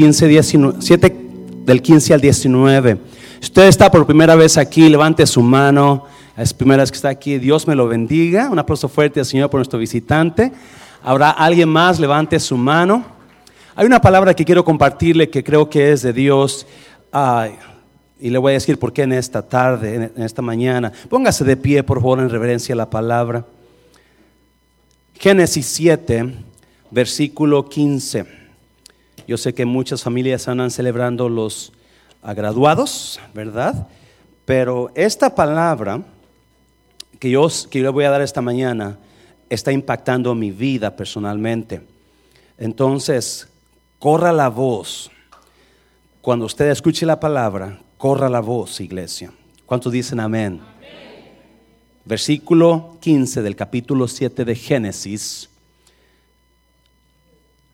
15, 19, 7 del 15 al 19. Si usted está por primera vez aquí, levante su mano. Es primera vez que está aquí. Dios me lo bendiga. Un aplauso fuerte al Señor por nuestro visitante. Habrá alguien más, levante su mano. Hay una palabra que quiero compartirle que creo que es de Dios. y le voy a decir por qué en esta tarde, en esta mañana. Póngase de pie, por favor, en reverencia a la palabra. Génesis 7, versículo 15. Yo sé que muchas familias andan celebrando los graduados, ¿verdad? Pero esta palabra que yo, que yo voy a dar esta mañana está impactando mi vida personalmente. Entonces, corra la voz. Cuando usted escuche la palabra, corra la voz, iglesia. ¿Cuántos dicen amén? amén? Versículo 15 del capítulo 7 de Génesis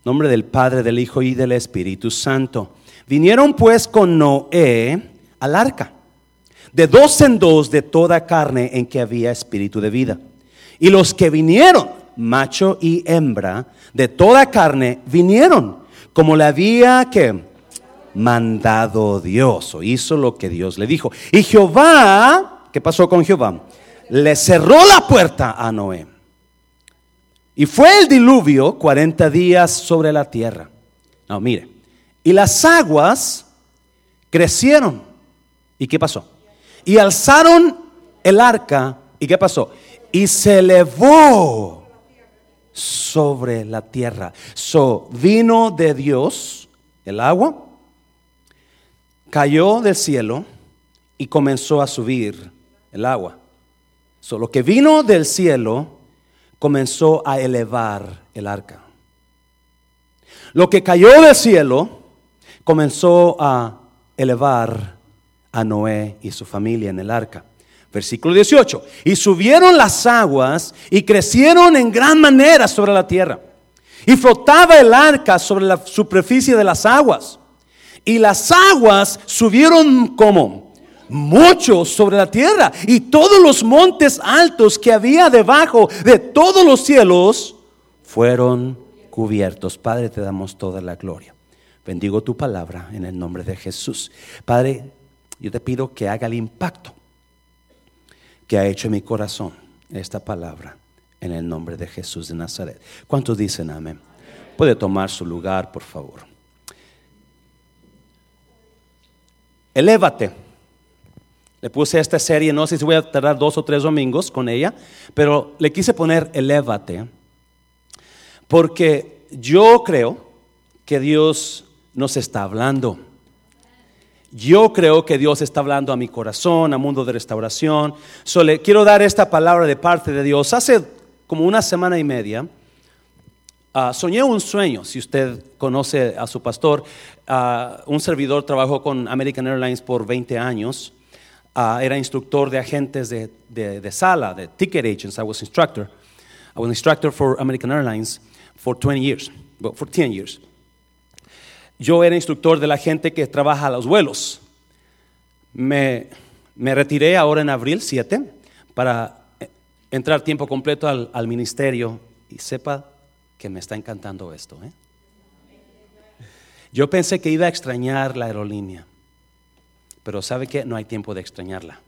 Nombre del Padre, del Hijo y del Espíritu Santo. Vinieron pues con Noé al arca, de dos en dos de toda carne en que había espíritu de vida. Y los que vinieron, macho y hembra, de toda carne, vinieron, como le había que mandado Dios, o hizo lo que Dios le dijo. Y Jehová, ¿qué pasó con Jehová? Le cerró la puerta a Noé y fue el diluvio 40 días sobre la tierra. No, mire. Y las aguas crecieron. ¿Y qué pasó? Y alzaron el arca. ¿Y qué pasó? Y se elevó sobre la tierra. So, vino de Dios el agua, cayó del cielo y comenzó a subir el agua. So, lo que vino del cielo comenzó a elevar el arca. Lo que cayó del cielo comenzó a elevar a Noé y su familia en el arca. Versículo 18. Y subieron las aguas y crecieron en gran manera sobre la tierra. Y flotaba el arca sobre la superficie de las aguas. Y las aguas subieron como mucho sobre la tierra y todos los montes altos que había debajo de todos los cielos fueron cubiertos. Padre, te damos toda la gloria. Bendigo tu palabra en el nombre de Jesús. Padre, yo te pido que haga el impacto que ha hecho en mi corazón esta palabra en el nombre de Jesús de Nazaret. ¿Cuántos dicen amén? Puede tomar su lugar, por favor. Elévate le puse esta serie, no sé si voy a tardar dos o tres domingos con ella, pero le quise poner Elévate, porque yo creo que Dios nos está hablando. Yo creo que Dios está hablando a mi corazón, a mundo de restauración. So, le quiero dar esta palabra de parte de Dios. Hace como una semana y media, ah, soñé un sueño, si usted conoce a su pastor. Ah, un servidor trabajó con American Airlines por 20 años Ah, era instructor de agentes de, de, sala, de ticket agents. I was instructor. I was instructor for American Airlines for 20 years, for 10 years. Yo era instructor de la gente que trabaja los vuelos. Me, me retiré ahora en abril 7 para eh, entrar tiempo completo al, al, ministerio y sepa que me está encantando esto. ¿eh? Yo pensé que iba a extrañar la aerolínea. Pero ¿sabe que No hay tiempo de extrañarla.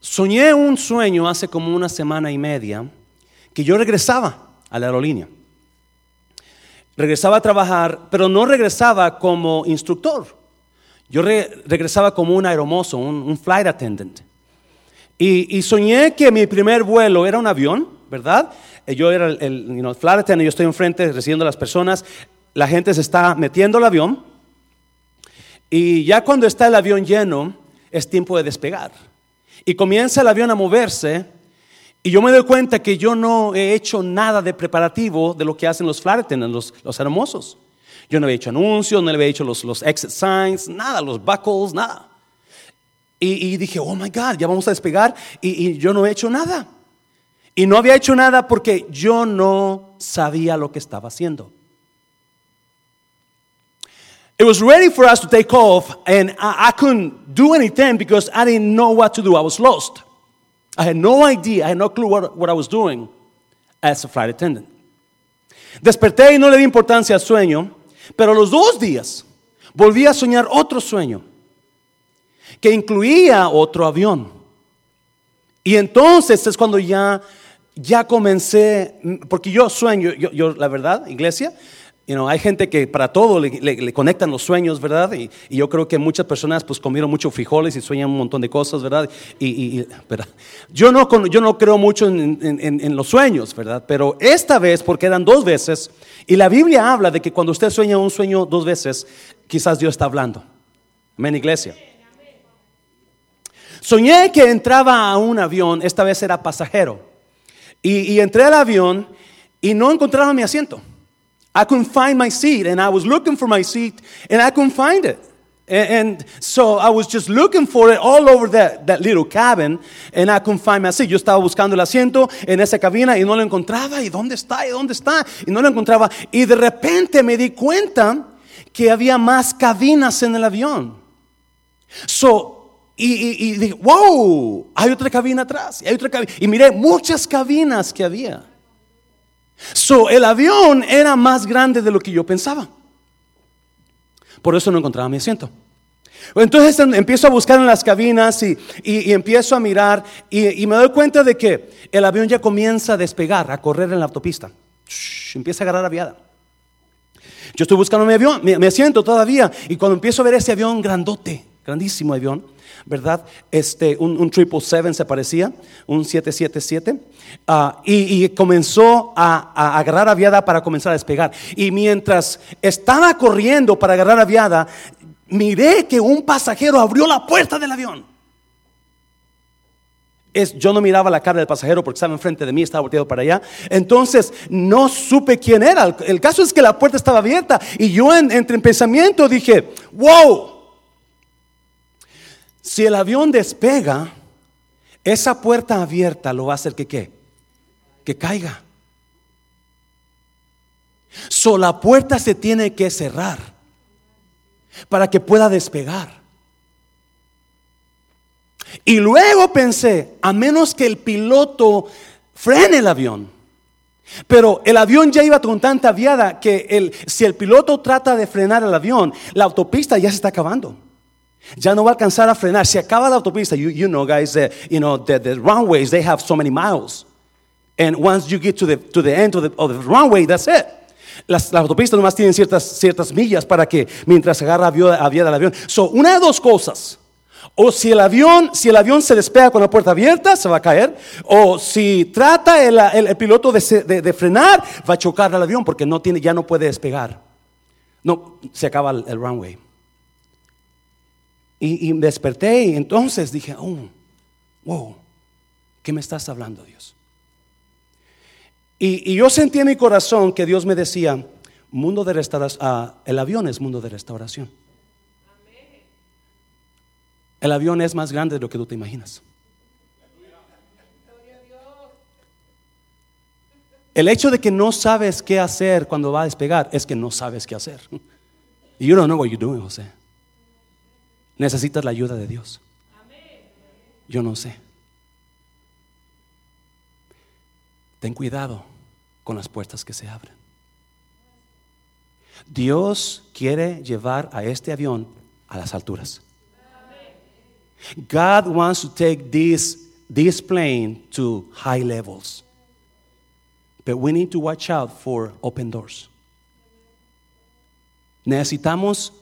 Soñé un sueño hace como una semana y media que yo regresaba a la aerolínea. Regresaba a trabajar, pero no regresaba como instructor. Yo regresaba como un aeromozo, un, flight attendant. Y, soñé que mi primer vuelo era un avión, ¿verdad? Yo era el, flight attendant, yo estoy enfrente recibiendo a las personas la gente se está metiendo al avión y ya cuando está el avión lleno es tiempo de despegar. Y comienza el avión a moverse y yo me doy cuenta que yo no he hecho nada de preparativo de lo que hacen los flight los, los hermosos. Yo no había hecho anuncios, no le había hecho los, los exit signs, nada, los buckles, nada. Y, dije, oh my God, ya vamos a despegar y yo no he hecho nada. Y no había hecho nada porque yo no sabía lo que estaba haciendo. It was ready for us to take off, and I, I, couldn't do anything because I didn't know what to do. I was lost. I had no idea, I had no clue what, what I was doing as a flight attendant. Desperté y no le di importancia al sueño, pero a los dos días volví a soñar otro sueño que incluía otro avión. Y entonces es cuando ya, ya comencé, porque yo sueño, la verdad, iglesia, You know, hay gente que para todo le, conectan los sueños, ¿verdad? Y, yo creo que muchas personas pues comieron muchos frijoles y sueñan un montón de cosas, ¿verdad? Y, Yo, no, yo no creo mucho en, en, los sueños, ¿verdad? Pero esta vez, porque eran dos veces, y la Biblia habla de que cuando usted sueña un sueño dos veces, quizás Dios está hablando. Amén, iglesia. Soñé que entraba a un avión, esta vez era pasajero, y entré al avión y no encontraba mi asiento. I couldn't find my seat, and I was looking for my seat, and I couldn't find it. And, so I was just looking for it all over that, that little cabin, and I couldn't find my seat. Yo estaba buscando el asiento en esa cabina y no lo encontraba. ¿Y dónde está? ¿Y dónde está? Y no lo encontraba. Y de repente me di cuenta que había más cabinas en el avión. So, y, dije, wow, hay otra cabina atrás. Y, hay otra cabina. y miré muchas cabinas que había. So, el avión era más grande de lo que yo pensaba. Por eso no encontraba mi asiento. Entonces em, empiezo a buscar en las cabinas y, empiezo a mirar y, me doy cuenta de que el avión ya comienza a despegar, a correr en la autopista. empieza a agarrar aviada. Yo estoy buscando mi avión, me, asiento todavía y cuando empiezo a ver ese avión grandote, grandísimo avión, ¿verdad? Este, un, un 777 se parecía, un 777, ah, y, comenzó a, a, agarrar aviada para comenzar a despegar. Y mientras estaba corriendo para agarrar aviada, miré que un pasajero abrió la puerta del avión. Es, yo no miraba la cara del pasajero porque estaba enfrente de mí, estaba volteado para allá. Entonces no supe quién era. El, caso es que la puerta estaba abierta y yo entre en pensamiento dije, wow, si el avión despega, esa puerta abierta lo va a hacer que qué? Que caiga. So la puerta se tiene que cerrar para que pueda despegar. Y luego pensé, a menos que el piloto frene el avión. Pero el avión ya iba con tanta viada que el, si el piloto trata de frenar el avión, la autopista ya se está acabando. Ya no va a alcanzar a frenar. Se acaba la autopista. You, know, guys, you know, the, the, runways, they have so many miles. And once you get to the, to the end of the, runway, that's it. Las, las, autopistas nomás tienen ciertas, ciertas millas para que mientras agarra a vía del avión. So, una de dos cosas. O si el avión, si el avión se despega con la puerta abierta, se va a caer. O si trata el, el, piloto de, de, frenar, va a chocar al avión porque no tiene, ya no puede despegar. No, se acaba el runway. Y, desperté y entonces dije, oh, wow, ¿qué me estás hablando Dios? Y, yo sentí en mi corazón que Dios me decía, mundo de restauración, ah, el avión es mundo de restauración. El avión es más grande de lo que tú te imaginas. El hecho de que no sabes qué hacer cuando va a despegar es que no sabes qué hacer. You don't know what you're doing, José. Necesitas la ayuda de Dios. Yo no sé. Ten cuidado con las puertas que se abren. Dios quiere llevar a este avión a las alturas. God wants to take this, this plane to high levels. But we need to watch out for open doors. Necesitamos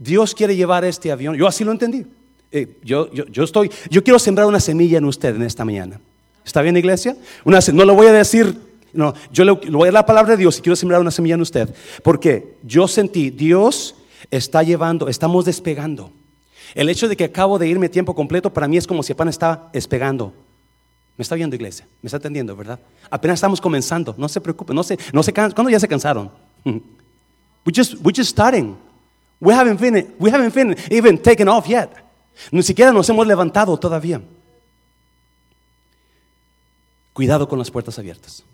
Dios quiere llevar este avión. Yo así lo entendí. Eh, yo, yo, estoy, yo quiero sembrar una semilla en usted en esta mañana. ¿Está bien, iglesia? Una, no lo voy a decir, no, yo le, voy a dar la palabra de Dios y quiero sembrar una semilla en usted. Porque yo sentí, Dios está llevando, estamos despegando. El hecho de que acabo de irme tiempo completo para mí es como si apenas estaba despegando. Me está viendo, iglesia, me está atendiendo, ¿verdad? Apenas estamos comenzando, no se preocupe, no se, no se ¿cuándo ya se cansaron? We just, we're just starting. We haven't been, we haven't been even taken off yet. Ni siquiera nos hemos levantado todavía. Cuidado con las puertas abiertas.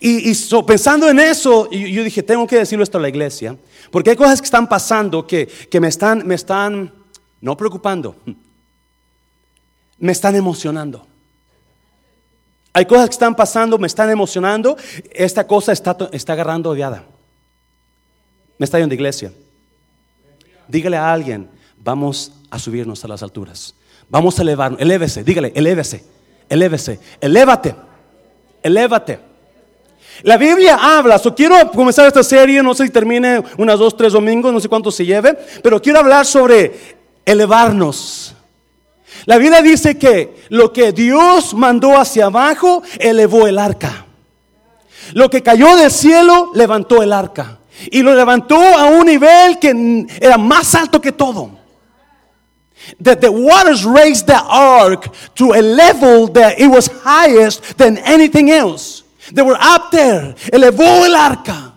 Y, pensando en eso, yo, dije, tengo que decirlo esto a la iglesia, porque hay cosas que están pasando que, que me, están, me están, no preocupando, me están emocionando. Hay cosas que están pasando, me están emocionando. Esta cosa está, está agarrando odiada. Me está yendo de iglesia. Dígale a alguien, vamos a subirnos a las alturas. Vamos a elevarnos. Elévese, dígale, elévese, elévese, elévate, elévate. La Biblia habla, so quiero comenzar esta serie, no sé si termine unas dos, tres domingos, no sé cuánto se lleve, pero quiero hablar sobre elevarnos. La Biblia dice que lo que Dios mandó hacia abajo, elevó el arca. Lo que cayó del cielo, levantó el arca. Y lo levantó a un nivel que era más alto que todo. That the waters raised the ark to a level that it was highest than anything else. They were up there. Elevó el arca.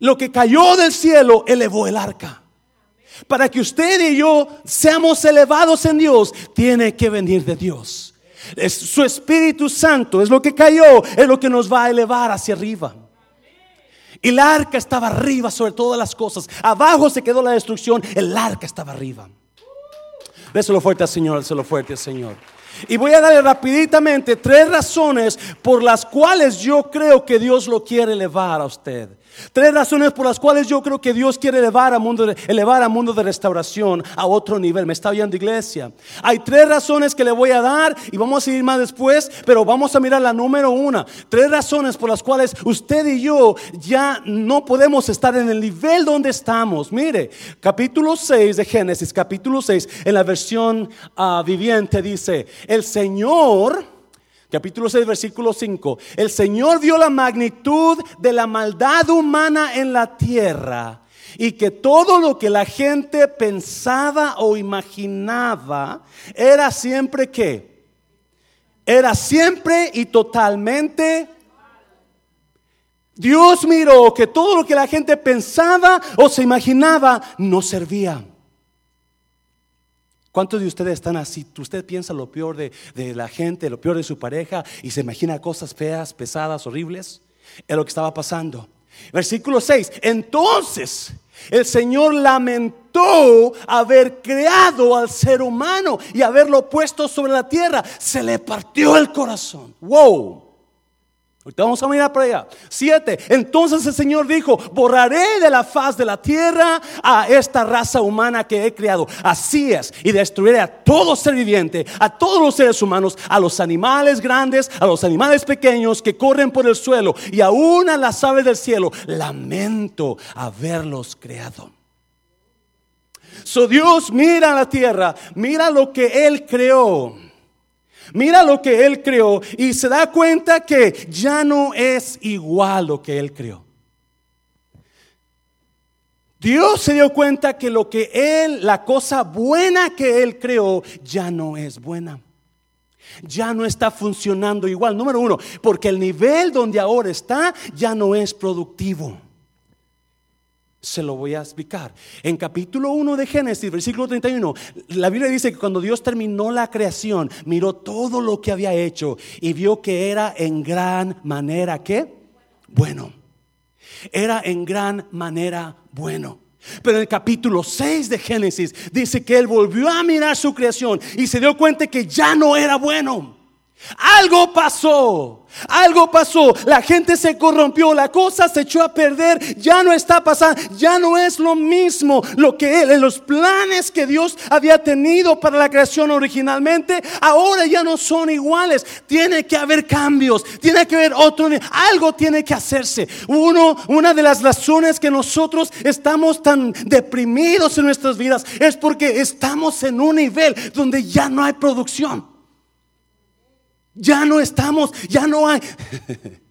Lo que cayó del cielo elevó el arca. Para que usted y yo seamos elevados en Dios, tiene que venir de Dios. Su Espíritu Santo, es lo que cayó, es lo que nos va a elevar hacia arriba. Y el arca estaba arriba sobre todas las cosas. Abajo se quedó la destrucción, el arca estaba arriba. Déselo fuerte al Señor, déselo fuerte al Señor. Y voy a darle rapiditamente tres razones por las cuales yo creo que Dios lo quiere elevar a usted. Tres razones por las cuales yo creo que Dios quiere elevar a mundo, elevar a mundo de restauración a otro nivel. Me está oyendo iglesia. Hay tres razones que le voy a dar y vamos a seguir más después, pero vamos a mirar la número una. Tres razones por las cuales usted y yo ya no podemos estar en el nivel donde estamos. Mire, capítulo 6 de Génesis, capítulo 6, en la versión uh, viviente dice, el Señor Capítulo 6, versículo 5. El Señor vio la magnitud de la maldad humana en la tierra y que todo lo que la gente pensaba o imaginaba era siempre que, era siempre y totalmente Dios miró que todo lo que la gente pensaba o se imaginaba no servía. ¿Cuántos de ustedes están así? Usted piensa lo peor de, la gente, lo peor de su pareja y se imagina cosas feas, pesadas, horribles. Es lo que estaba pasando. Versículo 6. Entonces el Señor lamentó haber creado al ser humano y haberlo puesto sobre la tierra. Se le partió el corazón. Wow. Ahorita vamos a mirar para allá. Siete. Entonces el Señor dijo: Borraré de la faz de la tierra a esta raza humana que he creado. Así es. Y destruiré a todo ser viviente, a todos los seres humanos, a los animales grandes, a los animales pequeños que corren por el suelo y aún a las aves del cielo. Lamento haberlos creado. So Dios mira la tierra, mira lo que Él creó Mira lo que Él creó y se da cuenta que ya no es igual lo que Él creó. Dios se dio cuenta que lo que Él, la cosa buena que Él creó, ya no es buena. Ya no está funcionando igual. Número uno, porque el nivel donde ahora está ya no es productivo. Se lo voy a explicar. En capítulo 1 de Génesis, versículo 31, la Biblia dice que cuando Dios terminó la creación, miró todo lo que había hecho y vio que era en gran manera. Bueno. Era en gran manera bueno. Pero en el capítulo 6 de Génesis dice que él volvió a mirar su creación y se dio cuenta que ya no era bueno. Algo pasó, algo pasó, la gente se corrompió, la cosa se echó a perder, ya no está pasando, ya no es lo mismo lo que él, los planes que Dios había tenido para la creación originalmente, ahora ya no son iguales, tiene que haber cambios, tiene que haber otro, algo tiene que hacerse. Uno, una de las razones que nosotros estamos tan deprimidos en nuestras vidas es porque estamos en un nivel donde ya no hay producción. Ya no estamos, ya no hay.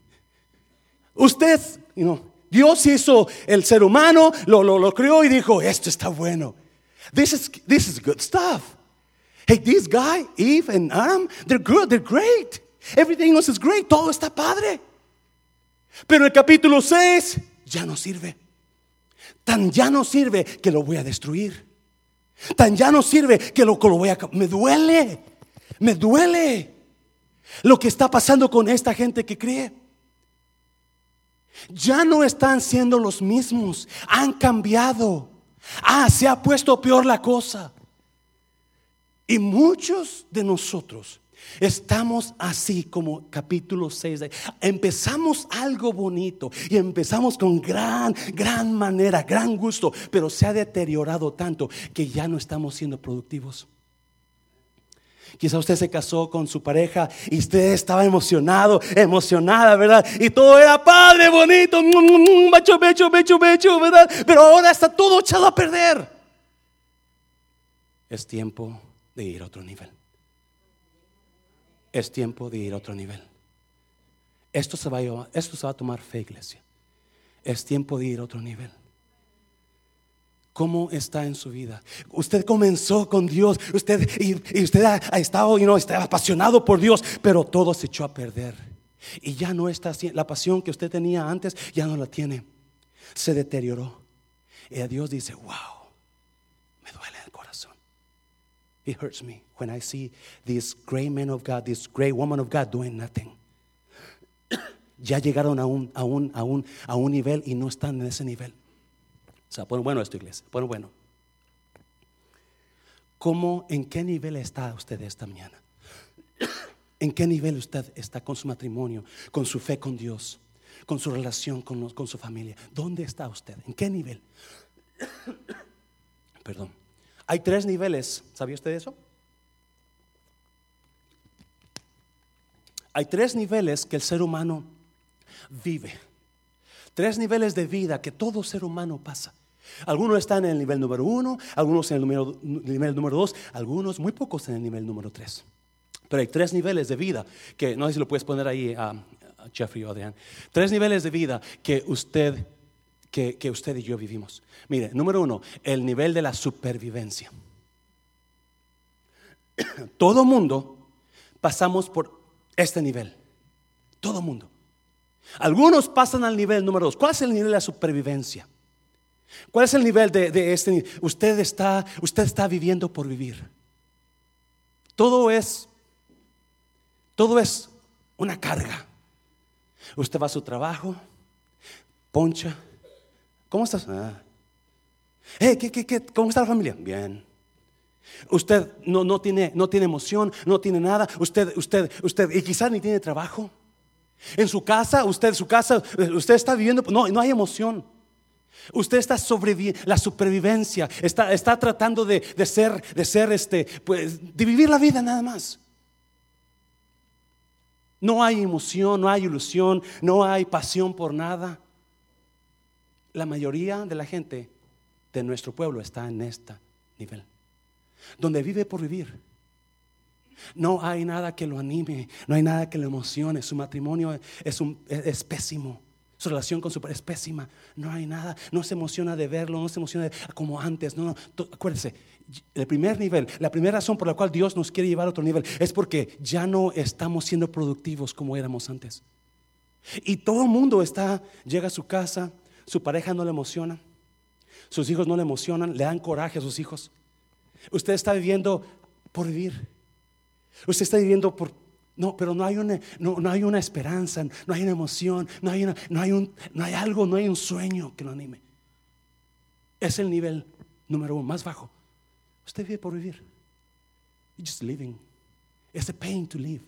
Usted, Dios hizo el ser humano, lo, lo, lo creó y dijo, esto está bueno. This is, this is good stuff. Hey, this guy, Eve and Adam, they're good, they're great. Everything else is great, todo está padre. Pero el capítulo 6 ya no sirve. Tan ya no sirve que lo voy a destruir. Tan ya no sirve que lo, que lo voy a... Me duele, me duele lo que está pasando con esta gente que cree. Ya no están siendo los mismos, han cambiado. Ah, se ha puesto peor la cosa. Y muchos de nosotros Estamos así como capítulo 6. Empezamos algo bonito y empezamos con gran, gran manera, gran gusto, pero se ha deteriorado tanto que ya no estamos siendo productivos. Quizá usted se casó con su pareja y usted estaba emocionado, emocionada, ¿verdad? Y todo era padre, bonito, macho, becho, becho, becho, ¿verdad? Pero ahora está todo echado a perder. Es tiempo de ir a otro nivel. Es tiempo de ir a otro nivel. Esto se va a tomar fe, iglesia. Es tiempo de ir a otro nivel. ¿Cómo está en su vida? Usted comenzó con Dios, usted y, usted ha, estado, y no, está apasionado por Dios, pero todo se echó a perder. Y ya no está la pasión que usted tenía antes, ya no la tiene. Se deterioró. Y a Dios dice, wow, me duele el corazón. It hurts me when I see this great man of God, this great woman of God doing nothing. ya llegaron a un, a un, a un, a un nivel y no están en ese nivel. O sea, pon bueno esto, iglesia, pon bueno. ¿Cómo, en qué nivel está usted esta mañana? ¿En qué nivel usted está con su matrimonio, con su fe con Dios, con su relación con, con su familia? ¿Dónde está usted? ¿En qué nivel? Perdón. Hay tres niveles, ¿sabía usted eso? Hay tres niveles que el ser humano vive. Tres niveles de vida que todo ser humano pasa. Algunos están en el nivel número uno, algunos en el nivel número dos, algunos, muy pocos en el nivel número tres. Pero hay tres niveles de vida que, no sé si lo puedes poner ahí a, Jeffrey o Adrián. Tres niveles de vida que usted, que, que usted y yo vivimos. Mire, número uno, el nivel de la supervivencia. Todo mundo pasamos por este nivel. Todo mundo. Algunos pasan al nivel número dos. ¿Cuál es el nivel de la supervivencia? ¿Cuál es el nivel de, este? Usted está, usted está viviendo por vivir. Todo es, todo es una carga. Usted va a su trabajo, poncha. ¿Cómo estás? Ah. ¿qué, qué, qué? ¿Cómo está la familia? Bien. Usted no, no, tiene, no tiene emoción, no tiene nada. Usted, usted, usted, y quizás ni tiene trabajo. En su casa, usted, su casa, usted está viviendo, no, no hay emoción. Usted está sobreviviendo, la supervivencia, está, está tratando de, ser, de ser este, pues, de vivir la vida nada más. No hay emoción, no hay ilusión, no hay pasión por nada. La mayoría de la gente de nuestro pueblo está en este nivel, donde vive por vivir. No hay nada que lo anime, no hay nada que lo emocione. Su matrimonio es, un, pésimo. Su relación con su padre es pésima. No hay nada. No se emociona de verlo, no se emociona como antes. No, no. Acuérdese, el primer nivel, la primera razón por la cual Dios nos quiere llevar a otro nivel es porque ya no estamos siendo productivos como éramos antes. Y todo el mundo está, llega a su casa, su pareja no le emociona, sus hijos no le emocionan, le dan coraje a sus hijos. Usted está viviendo por vivir. Usted está viviendo por no, pero no hay una, no, hay una esperanza, no hay una emoción, no hay, no, hay un, no hay algo, no hay un sueño que lo anime. Es el nivel número uno, más bajo. Usted vive por vivir. You're just living. It's a pain to live.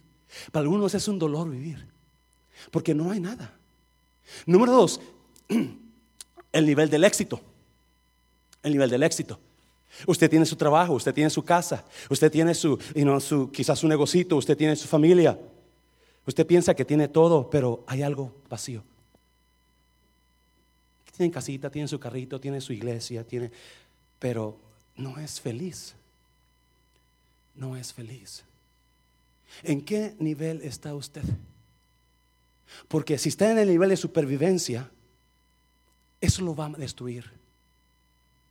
Para algunos es un dolor vivir. Porque no hay nada. Número dos, el nivel del éxito. El nivel del éxito. Usted tiene su trabajo, usted tiene su casa, usted tiene su, su quizás su negocito, usted tiene su familia. Usted piensa que tiene todo, pero hay algo vacío. Tiene casita, tiene su carrito, tiene su iglesia, tiene, pero no es feliz. No es feliz. ¿En qué nivel está usted? Porque si está en el nivel de supervivencia, eso lo va a destruir.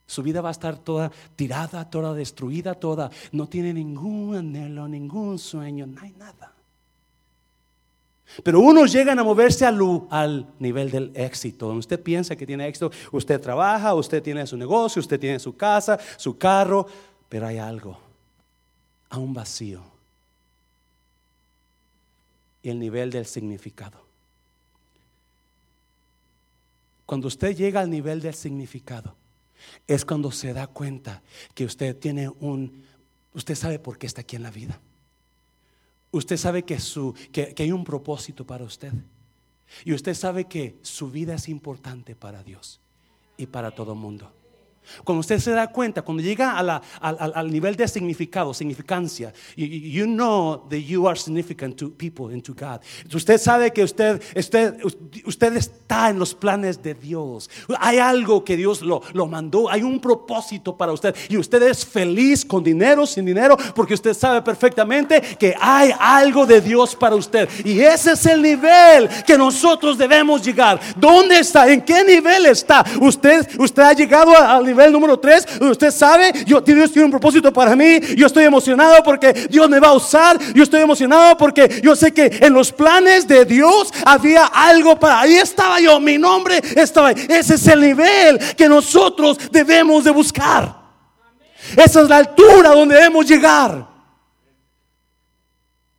Su vida va a estar toda tirada, toda destruida, toda. No tiene ningún anhelo, ningún sueño, no hay nada. Pero unos llegan a moverse al, al, nivel del éxito. Usted piensa que tiene éxito. Usted trabaja, usted tiene su negocio, usted tiene su casa, su carro. Pero hay algo, a un vacío. Y el nivel del significado. Cuando usted llega al nivel del significado, es cuando se da cuenta que usted tiene un, usted sabe por qué está aquí en la vida. usted sabe que, su, que, que hay un propósito para usted. Y usted sabe que su vida es importante para Dios y para todo el mundo. Cuando usted se da cuenta, cuando llega al, nivel de significado, significancia, you, you know that you are significant to people and to God. Usted sabe que usted, usted, usted está en los planes de Dios. Hay algo que Dios lo, lo mandó, hay un propósito para usted. Y usted es feliz con dinero, sin dinero, porque usted sabe perfectamente que hay algo de Dios para usted. Y ese es el nivel que nosotros debemos llegar. ¿Dónde está? ¿En qué nivel está? Usted, usted ha llegado al nivel número 3. Usted sabe, yo, Dios tiene un propósito para mí. Yo estoy emocionado porque Dios me va a usar. Yo estoy emocionado porque yo sé que en los planes de Dios había algo para. Ahí estaba yo, mi nombre estaba ahí. Ese es el nivel que nosotros debemos de buscar. Esa es la altura donde debemos llegar.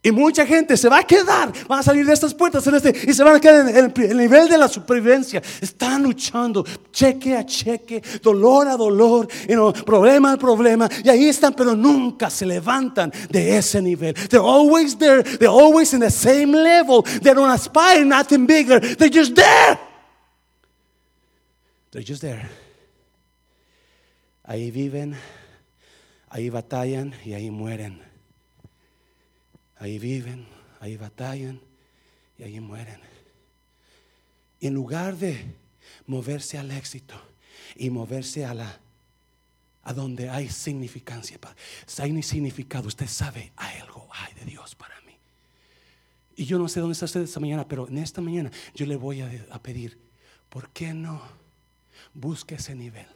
Y mucha gente se va a quedar, van a salir de estas puertas en este, y se van a quedar en el, el nivel de la supervivencia. Están luchando, cheque a cheque, dolor a dolor, you know, problema a problema. Y ahí están, pero nunca se levantan de ese nivel. They're always there, they're always in the same level. They don't aspire nothing bigger. They're just there. They're just there. Ahí viven, ahí batallan y ahí mueren. Ahí viven, ahí batallan y ahí mueren. Y en lugar de moverse al éxito y moverse a la a donde hay significancia, hay significado, usted sabe, hay algo hay de Dios para mí. Y yo no sé dónde está usted esta mañana, pero en esta mañana yo le voy a, a pedir, ¿por qué no busque ese nivel?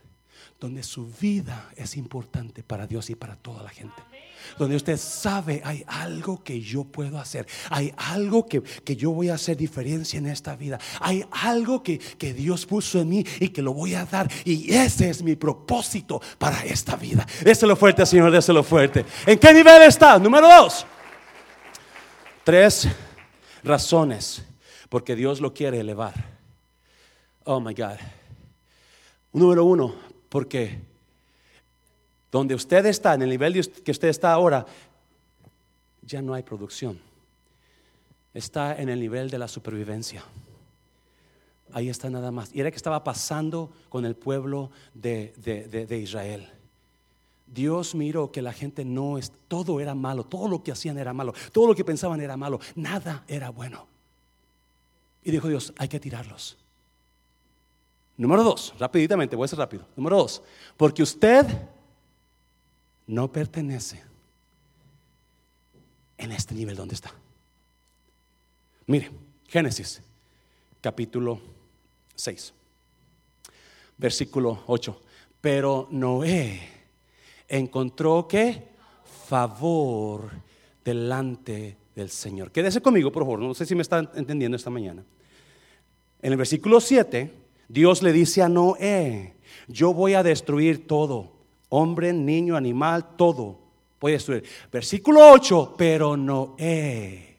Donde su vida es importante para Dios y para toda la gente. Donde usted sabe, hay algo que yo puedo hacer. Hay algo que, que yo voy a hacer diferencia en esta vida. Hay algo que, que Dios puso en mí y que lo voy a dar. Y ese es mi propósito para esta vida. Déselo fuerte, Señor, déselo fuerte. ¿En qué nivel está? Número dos. Tres razones porque Dios lo quiere elevar. Oh my God. Número uno, porque donde usted está, en el nivel que usted está ahora, ya no hay producción. Está en el nivel de la supervivencia. Ahí está nada más. Y era que estaba pasando con el pueblo de, de- de- de Israel. Dios miró que la gente no es, todo era malo, todo lo que hacían era malo, todo lo que pensaban era malo, nada era bueno. Y dijo Dios, hay que tirarlos. Número dos, rapiditamente, voy a ser rápido. Número dos, porque usted no pertenece en este nivel donde está. Mire, Génesis, capítulo 6, versículo 8. Pero Noé encontró que favor delante del Señor. Quédese conmigo, por favor. No sé si me están entendiendo esta mañana. En el versículo 7, Dios le dice a Noé, yo voy a destruir todo, hombre, niño, animal, todo. A destruir. Versículo 8, pero Noé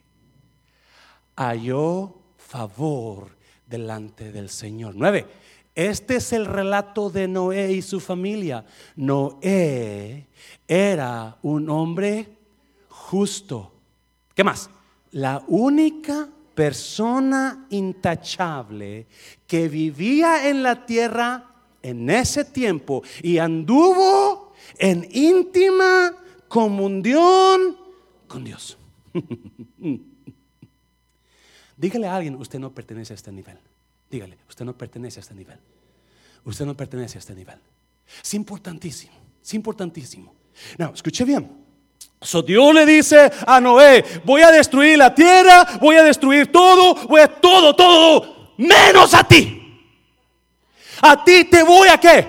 halló favor delante del Señor. 9. Este es el relato de Noé y su familia. Noé era un hombre justo. ¿Qué más? La única persona intachable que vivía en la tierra en ese tiempo y anduvo en íntima comunión con Dios. Dígale a alguien, usted no pertenece a este nivel. Dígale, usted no pertenece a este nivel. Usted no pertenece a este nivel. Es importantísimo, es importantísimo. No, escuche bien. So Dios le dice a Noé, voy a destruir la tierra, voy a destruir todo, voy a todo, todo, menos a ti. A ti te voy a qué?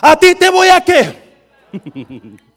A ti te voy a qué?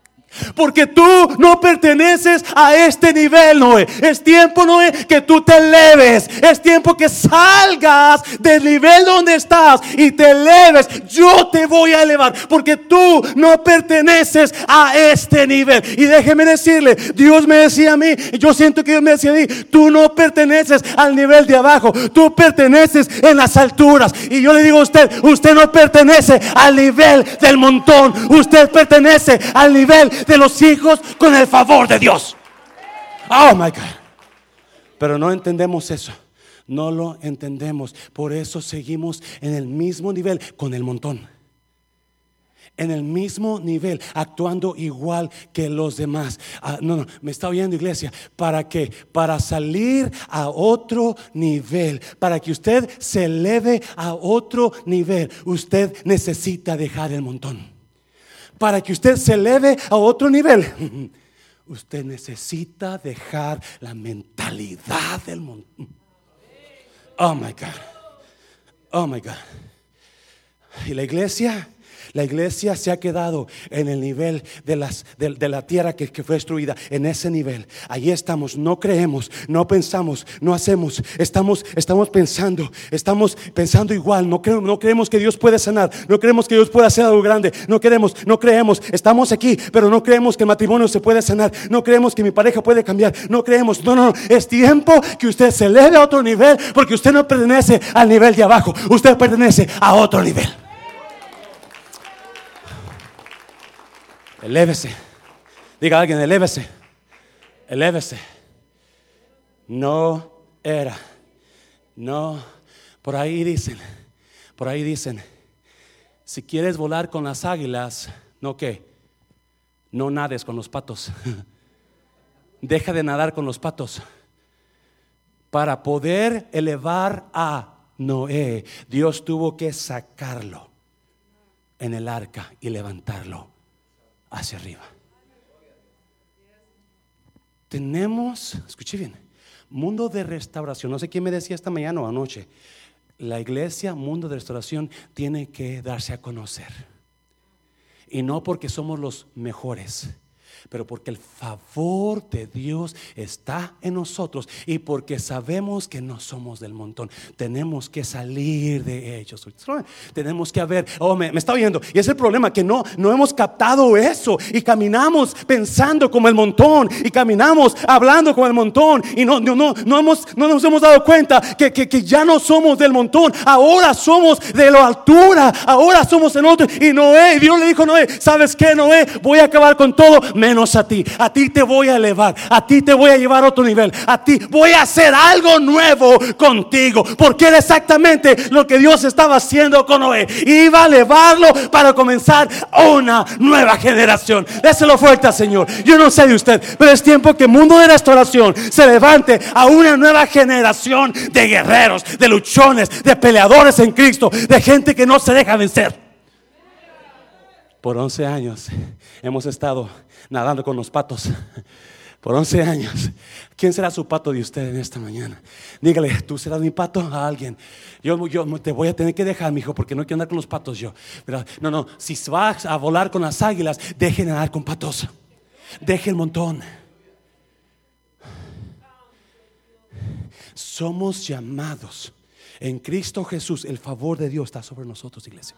Porque tú no perteneces a este nivel, Noé. Es tiempo, Noé, que tú te eleves. Es tiempo que salgas del nivel donde estás y te eleves. Yo te voy a elevar porque tú no perteneces a este nivel. Y déjeme decirle, Dios me decía a mí, yo siento que Dios me decía a mí, tú no perteneces al nivel de abajo, tú perteneces en las alturas. Y yo le digo a usted, usted no pertenece al nivel del montón, usted pertenece al nivel de los hijos con el favor de Dios. Oh my God. Pero no entendemos eso. No lo entendemos. Por eso seguimos en el mismo nivel con el montón. En el mismo nivel, actuando igual que los demás. Ah, no, no, me está oyendo iglesia. ¿Para qué? Para salir a otro nivel. Para que usted se eleve a otro nivel. Usted necesita dejar el montón. Para que usted se eleve a otro nivel. Usted necesita dejar la mentalidad del montón. Oh my God. Oh my God. Y la iglesia la iglesia se ha quedado en el nivel de, las, de, la tierra que, fue destruida, en ese nivel. Allí estamos, no creemos, no pensamos, no hacemos, estamos, estamos pensando, estamos pensando igual, no, creemos, no creemos que Dios puede sanar, no creemos que Dios puede hacer algo grande, no queremos, no creemos, estamos aquí, pero no creemos que el matrimonio se puede sanar, no creemos que mi pareja puede cambiar, no creemos, no, no, no, es tiempo que usted se eleve a otro nivel, porque usted no pertenece al nivel de abajo, usted pertenece a otro nivel. Elévese. Diga a alguien, elévese. Elévese. No era. No. Por ahí dicen. Por ahí dicen. Si quieres volar con las águilas, no qué. No nades con los patos. Deja de nadar con los patos. Para poder elevar a Noé, Dios tuvo que sacarlo en el arca y levantarlo hacia arriba. Tenemos, escuche bien, mundo de restauración. No sé quién me decía esta mañana o anoche. La iglesia, mundo de restauración, tiene que darse a conocer. Y no porque somos los mejores, pero porque el favor de Dios está en nosotros y porque sabemos que no somos del montón. Tenemos que salir de ellos. Tenemos que haber, oh, me, está oyendo. Y es el problema que no, no hemos captado eso y caminamos pensando como el montón y caminamos hablando como el montón y no, no, no, no, hemos, no nos hemos dado cuenta que, que, que ya no somos del montón. Ahora somos de la altura. Ahora somos en otro. Y Noé, Dios le dijo a Noé, ¿sabes qué, Noé? Voy a acabar con todo a ti. A ti te voy a elevar. A ti te voy a llevar a otro nivel. A ti voy a hacer algo nuevo contigo. Porque era exactamente lo que Dios estaba haciendo con Noé. Iba a elevarlo para comenzar una nueva generación. Déselo fuerte Señor. Yo no sé de usted, pero es tiempo que el mundo de restauración se levante a una nueva generación de guerreros, de luchones, de peleadores en Cristo, de gente que no se deja vencer. Por 11 años hemos estado nadando con los patos. Por 11 años. ¿Quién será su pato de usted en esta mañana? Dígale, tú serás mi pato a alguien. Yo, yo te voy a tener que dejar, mi hijo, porque no quiero andar con los patos yo. No, no, si vas a volar con las águilas, dejen nadar con patos. Deje el montón. Somos llamados en Cristo Jesús. El favor de Dios está sobre nosotros, iglesia.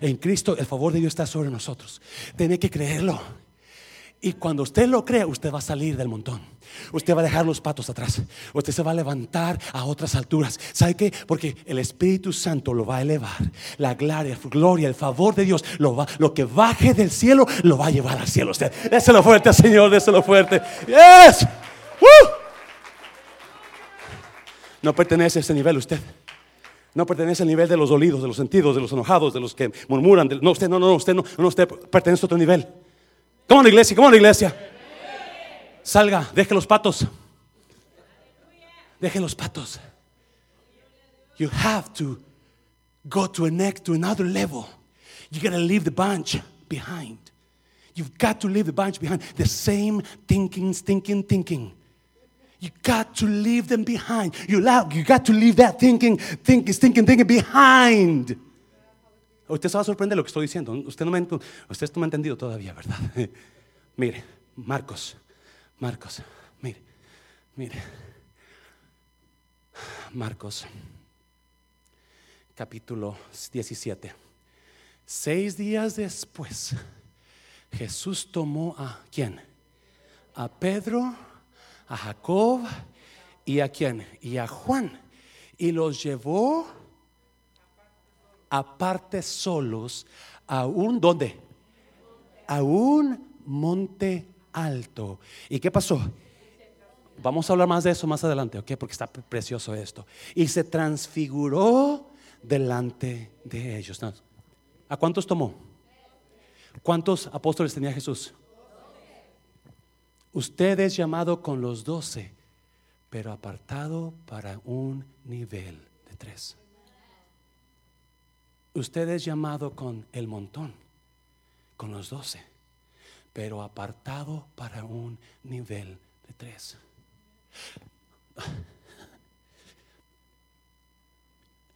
En Cristo el favor de Dios está sobre nosotros. Tiene que creerlo. Y cuando usted lo crea, usted va a salir del montón. Usted va a dejar los patos atrás. Usted se va a levantar a otras alturas. ¿Sabe qué? Porque el Espíritu Santo lo va a elevar. La gloria, gloria, el favor de Dios, lo, va, lo que baje del cielo, lo va a llevar al cielo. Usted, déselo fuerte, Señor, déselo fuerte. Yes. No pertenece a ese nivel usted. No pertenece al nivel de los dolidos, de los sentidos, de los enojados, de los que murmuran. no, usted no, no, usted no, usted pertenece a otro nivel. ¿Cómo la iglesia? ¿Cómo la iglesia? Salga, deje los patos. Deje los patos. You have to go to a next to another level. You gotta leave the bunch behind. You've got to leave the bunch behind. The same thinking, thinking, thinking. You got to leave them behind. You, you got to leave that thinking, thinking, thinking, thinking behind. Usted se va a sorprender lo que estoy diciendo. Usted no me, no me ha entendido todavía, ¿verdad? mire, Marcos, Marcos, mire, mire. Marcos, capítulo 17. Seis días después, Jesús tomó a quién? A Pedro a Jacob y a quién? Y a Juan. Y los llevó aparte solos a un, ¿dónde? A un monte alto. ¿Y qué pasó? Vamos a hablar más de eso más adelante, ¿ok? Porque está precioso esto. Y se transfiguró delante de ellos. ¿A cuántos tomó? ¿Cuántos apóstoles tenía Jesús? Usted es llamado con los doce, pero apartado para un nivel de tres. Usted es llamado con el montón, con los doce, pero apartado para un nivel de tres.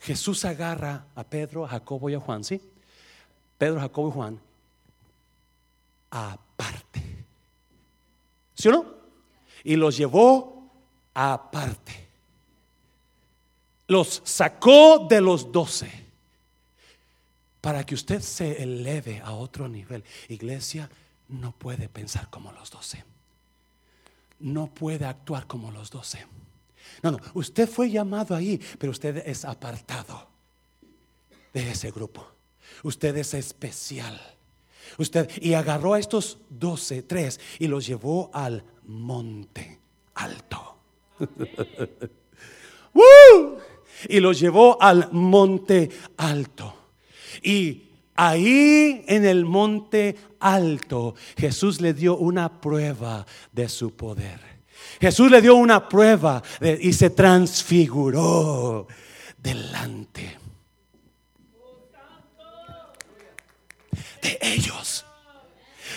Jesús agarra a Pedro, a Jacobo y a Juan, ¿sí? Pedro, Jacobo y Juan, aparte. ¿Sí no? Y los llevó aparte. Los sacó de los doce para que usted se eleve a otro nivel. Iglesia no puede pensar como los doce. No puede actuar como los doce. No, no, usted fue llamado ahí, pero usted es apartado de ese grupo. Usted es especial. Usted y agarró a estos doce, tres, y los llevó al monte alto. y los llevó al monte alto. Y ahí en el monte alto Jesús le dio una prueba de su poder. Jesús le dio una prueba y se transfiguró delante de ellos.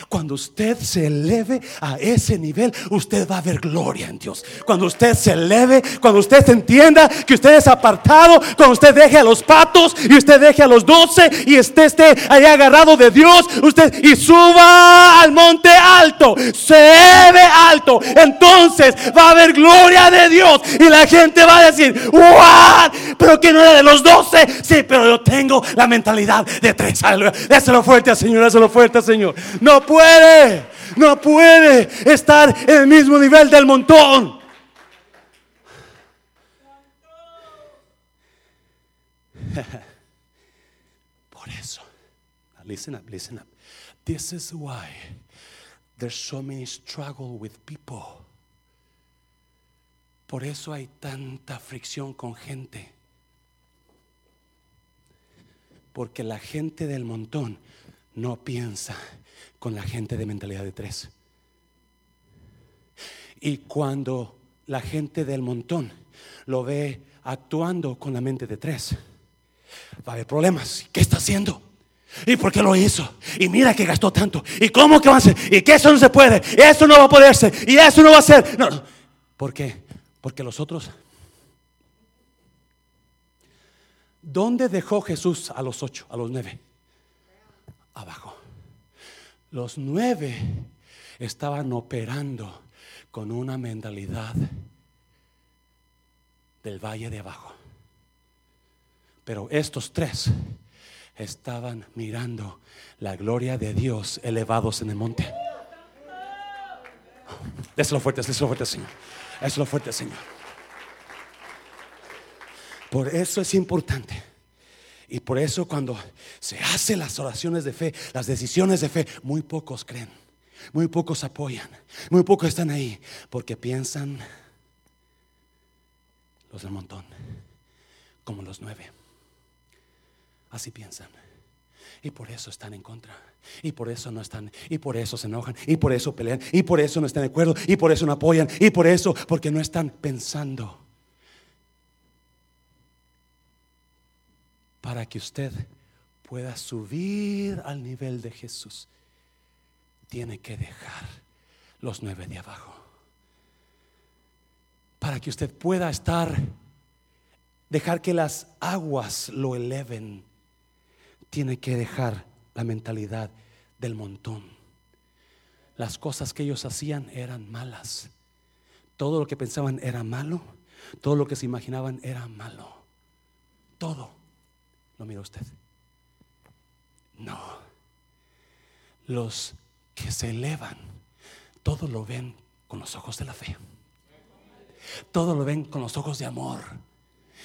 Cuando usted se eleve a ese nivel, usted va a ver gloria en Dios. Cuando usted se eleve, cuando usted entienda que usted es apartado, cuando usted deje a los patos y usted deje a los doce y esté, esté ahí agarrado de Dios, usted y suba al monte alto, se eleve alto, entonces va a haber gloria de Dios y la gente va a decir, ¡Wow! Pero que no era de los doce, sí, pero yo tengo la mentalidad de tres. Déselo fuerte, Señor, déselo fuerte, Señor. No puede, no puede estar en el mismo nivel del montón. Por eso, listen up, listen up. This is why there's so many struggle with people. Por eso hay tanta fricción con gente. Porque la gente del montón no piensa con la gente de mentalidad de tres. Y cuando la gente del montón lo ve actuando con la mente de tres, va a haber problemas. ¿Qué está haciendo? ¿Y por qué lo hizo? Y mira que gastó tanto. ¿Y cómo que va a hacer? ¿Y que eso no se puede? ¿Y eso no va a poderse? ¿Y eso no va a ser? No. ¿Por qué? Porque los otros... ¿Dónde dejó Jesús a los ocho, a los nueve? Abajo. Los nueve estaban operando con una mentalidad del valle de abajo. Pero estos tres estaban mirando la gloria de Dios elevados en el monte. Déselo fuerte, déselo fuerte, Señor. lo fuerte, Señor. Por eso es importante y por eso cuando se hacen las oraciones de fe, las decisiones de fe, muy pocos creen, muy pocos apoyan, muy pocos están ahí, porque piensan los del montón, como los nueve. Así piensan. Y por eso están en contra. Y por eso no están. Y por eso se enojan. Y por eso pelean. Y por eso no están de acuerdo. Y por eso no apoyan. Y por eso, porque no están pensando para que usted pueda subir al nivel de Jesús, tiene que dejar los nueve de abajo. Para que usted pueda estar, dejar que las aguas lo eleven, tiene que dejar la mentalidad del montón. Las cosas que ellos hacían eran malas. Todo lo que pensaban era malo. Todo lo que se imaginaban era malo. Todo. ¿Lo mira usted? No. Los que se elevan, todo lo ven con los ojos de la fe. Todo lo ven con los ojos de amor.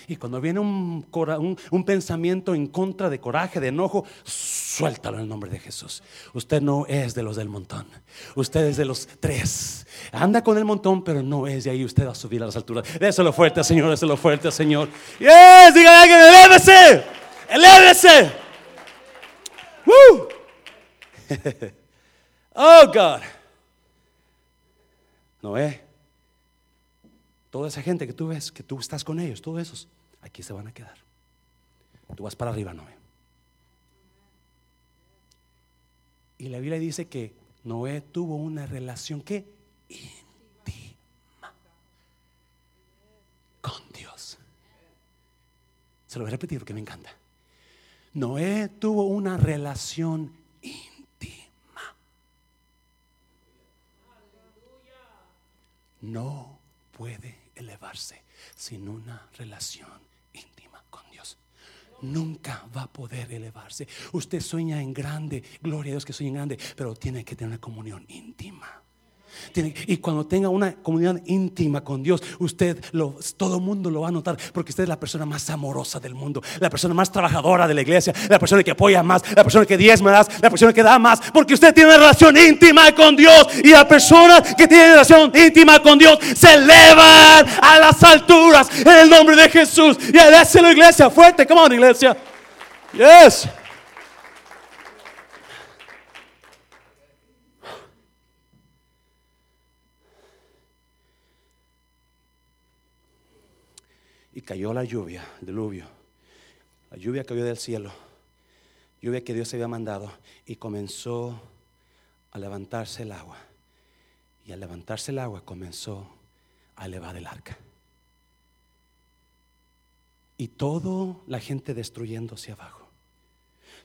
Y cuando viene un, pensamiento en contra de coraje, de enojo, suéltalo en el nombre de Jesús. Usted no es de los del montón. Usted es de los tres. Anda con el montón, pero no es de ahí. Usted va a subir a las alturas. Déselo fuerte, Señor. Déselo fuerte, Señor. Yes, diga alguien, elévese. Elévese. Woo. oh, God. Noé. Toda esa gente que tú ves, que tú estás con ellos, todos esos, aquí se van a quedar. Tú vas para arriba, Noé. Y la Biblia dice que Noé tuvo una relación que íntima con Dios. Se lo voy a repetir porque me encanta. Noé tuvo una relación íntima. No puede elevarse sin una relación íntima con Dios. Nunca va a poder elevarse. Usted sueña en grande, gloria a Dios que sueña en grande, pero tiene que tener una comunión íntima y cuando tenga una comunidad íntima con Dios, usted, lo, todo el mundo lo va a notar, porque usted es la persona más amorosa del mundo, la persona más trabajadora de la iglesia, la persona que apoya más, la persona que diezma más, la persona que da más, porque usted tiene una relación íntima con Dios. Y la persona que tiene relación íntima con Dios se elevan a las alturas en el nombre de Jesús. Y la iglesia, fuerte, come on, iglesia. Yes. Y cayó la lluvia, el diluvio. La lluvia cayó del cielo, lluvia que Dios había mandado y comenzó a levantarse el agua. Y al levantarse el agua comenzó a elevar el arca. Y toda la gente destruyéndose abajo.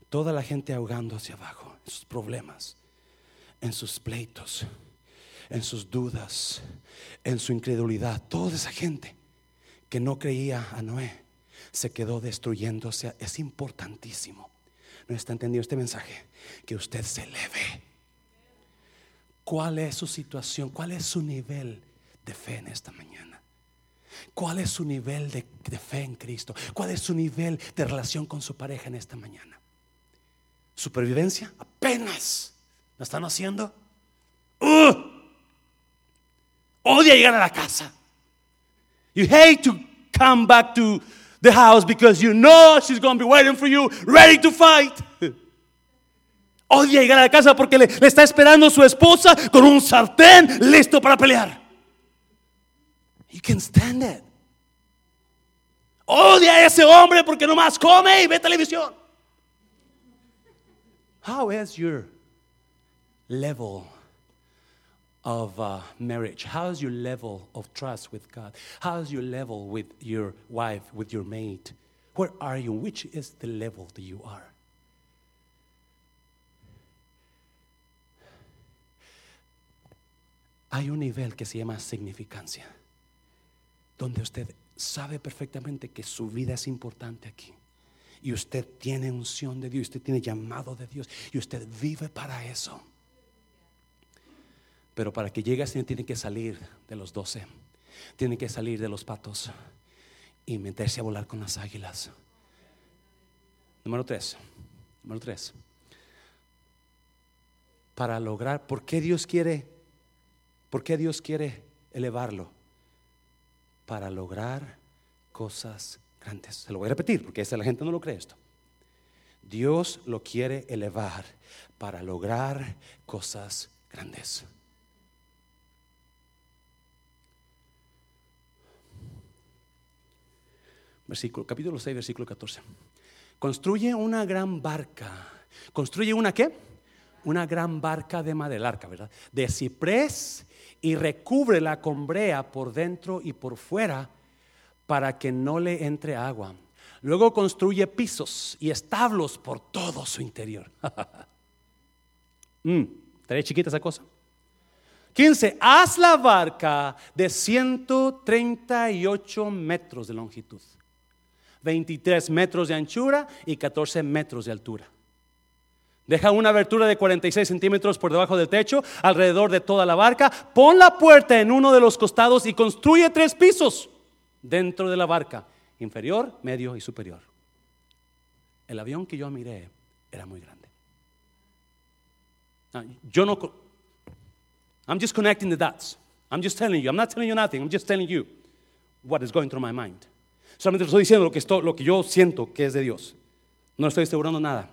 Toda la gente ahogándose abajo en sus problemas, en sus pleitos, en sus dudas, en su incredulidad. Toda esa gente que no creía a Noé se quedó destruyéndose. Es importantísimo. ¿No está entendiendo este mensaje? Que usted se eleve. ¿Cuál es su situación? ¿Cuál es su nivel de fe en esta mañana? ¿Cuál es su nivel de, fe en Cristo? ¿Cuál es su nivel de relación con su pareja en esta mañana? ¿Supervivencia? Apenas. ¿Lo están haciendo? ¡Uh! Odia llegar a la casa. You hate to come back to the house because you know she's going to be waiting for you, ready to fight. Odia llegar a la casa porque le, le, está esperando su esposa con un sartén listo para pelear. You can stand it. Odia a ese hombre porque nomás come y ve televisión. How is your level of uh, marriage? How's your level of trust with God? How's your level with your wife, with your mate? Where are you? Which is the level that you are? Hay un nivel que se llama significancia, donde usted sabe perfectamente que su vida es importante aquí. Y usted tiene unción de Dios, usted tiene llamado de Dios, y usted vive para eso. Pero para que llegue así tiene que salir de los doce. Tiene que salir de los patos y meterse a volar con las águilas. Número tres. Número tres. Para lograr, ¿por qué Dios quiere? ¿Por qué Dios quiere elevarlo? Para lograr cosas grandes. Se lo voy a repetir porque esta la gente no lo cree esto. Dios lo quiere elevar para lograr cosas grandes. Versículo, capítulo 6, versículo 14. Construye una gran barca. ¿Construye una qué? Una gran barca de madera, ¿verdad? De ciprés y recúbrela con brea por dentro y por fuera para que no le entre agua. Luego construye pisos y establos por todo su interior. mm, ¿Estaría chiquita esa cosa? 15. Haz la barca de 138 metros de longitud 23 metros de anchura y 14 metros de altura. Deja una abertura de 46 centímetros por debajo del techo, alrededor de toda la barca. Pon la puerta en uno de los costados y construye tres pisos dentro de la barca inferior, medio y superior. El avión que yo miré era muy grande. Yo no. I'm just connecting the dots. I'm just telling you. I'm not telling you nothing. I'm just telling you what is going through my mind. Solamente estoy diciendo lo que, estoy, lo que yo siento que es de Dios. No estoy asegurando nada.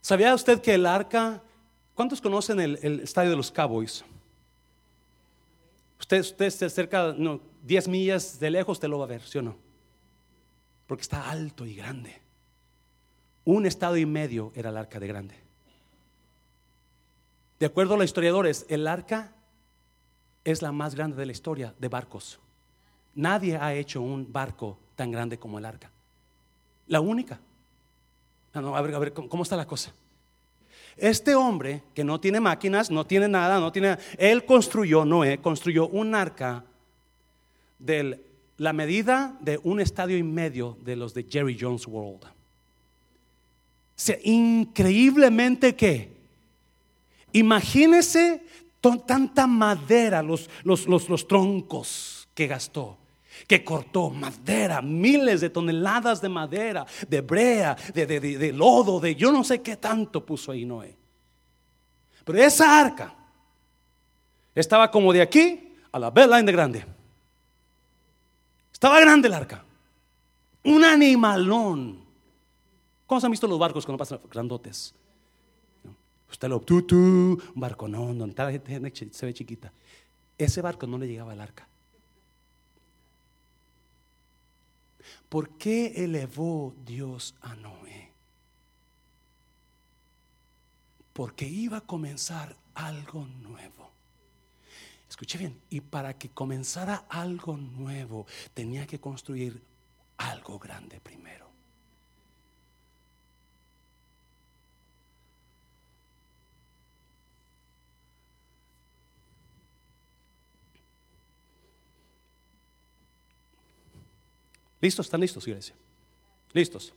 ¿Sabía usted que el arca, cuántos conocen el, estadio de los Cowboys? Usted, usted cerca, no, 10 millas de lejos, usted lo va a ver, ¿sí o no? Porque está alto y grande. Un estado y medio era el arca de grande. De acuerdo a los historiadores, el arca es la más grande de la historia de barcos. Nadie ha hecho un barco tan grande como el arca. La única. Ah, a ver, a ver, ¿cómo está la cosa? Este hombre que no tiene máquinas, no tiene nada, no tiene, él construyó, Noé construyó un arca de la medida de un estadio y medio de los de Jerry Jones World. O sea, increíblemente que, imagínese tanta madera, los, los, los troncos que gastó que cortó madera, miles de toneladas de madera, de brea, de, lodo, de yo no sé qué tanto puso ahí Noé. Pero esa arca estaba como de aquí a la Line de grande. Estaba grande el arca. Un animalón. ¿Cómo se han visto los barcos cuando pasan grandotes? Usted lo tutu, un barco no, no, se ve chiquita. Ese barco no le llegaba al arca. ¿Por qué elevó Dios a Noé? Porque iba a comenzar algo nuevo. Escuche bien, y para que comenzara algo nuevo tenía que construir algo grande primero. ¿Listos? ¿Están listos, iglesia? ¿Listos?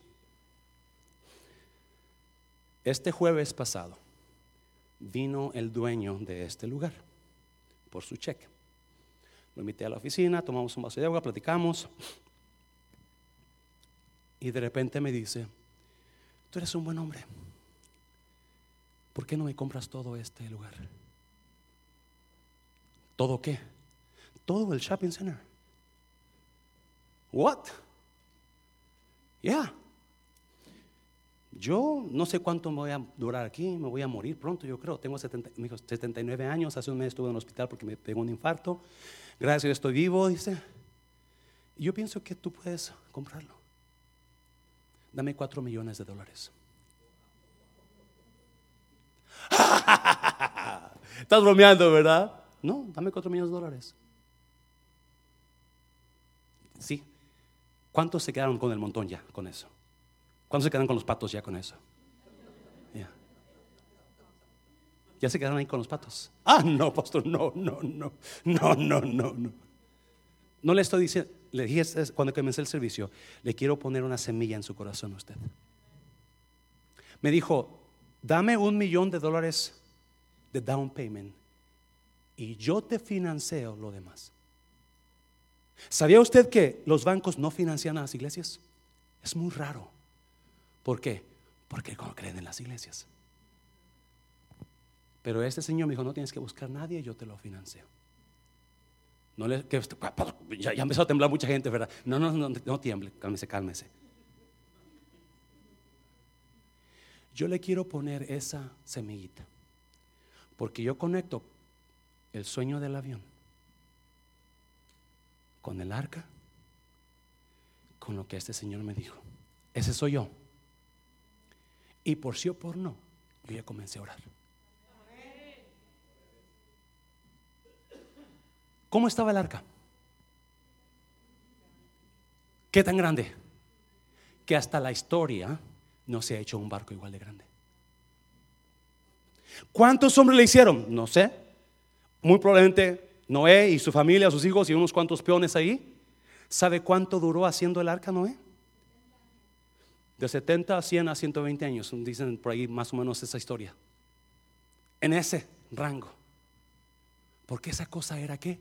Este jueves pasado vino el dueño de este lugar por su cheque. Lo invité a la oficina, tomamos un vaso de agua, platicamos. Y de repente me dice, tú eres un buen hombre. ¿Por qué no me compras todo este lugar? ¿Todo qué? Todo el shopping center. What? Yeah. Yo no sé cuánto me voy a durar aquí, me voy a morir pronto, yo creo. Tengo 79 años, hace un mes estuve en el hospital porque me pegó un infarto. Gracias estoy vivo, dice. Y yo pienso que tú puedes comprarlo. Dame 4 millones de dólares. Estás bromeando, ¿verdad? No, dame 4 millones de dólares. Sí, ¿Cuántos se quedaron con el montón ya con eso? ¿Cuántos se quedaron con los patos ya con eso? ¿Ya se quedaron ahí con los patos? Ah, no, pastor, no, no, no, no, no, no, no. No le estoy diciendo, le dije cuando comencé el servicio, le quiero poner una semilla en su corazón a usted. Me dijo, dame un millón de dólares de down payment y yo te financio lo demás. ¿Sabía usted que los bancos no financian a las iglesias? Es muy raro. ¿Por qué? Porque no creen en las iglesias. Pero este señor me dijo, no tienes que buscar nadie, yo te lo financio. No le, ya, empezó a temblar mucha gente, ¿verdad? No, no, no, no tiemble, cálmese, cálmese. Yo le quiero poner esa semillita, porque yo conecto el sueño del avión con el arca, con lo que este Señor me dijo. Ese soy yo. Y por sí o por no, yo ya comencé a orar. ¿Cómo estaba el arca? ¿Qué tan grande? Que hasta la historia no se ha hecho un barco igual de grande. ¿Cuántos hombres le hicieron? No sé. Muy probablemente Noé y su familia, sus hijos y unos cuantos peones ahí. ¿Sabe cuánto duró haciendo el arca Noé? De 70 a 100 a 120 años, dicen por ahí más o menos esa historia. En ese rango. Porque esa cosa era qué?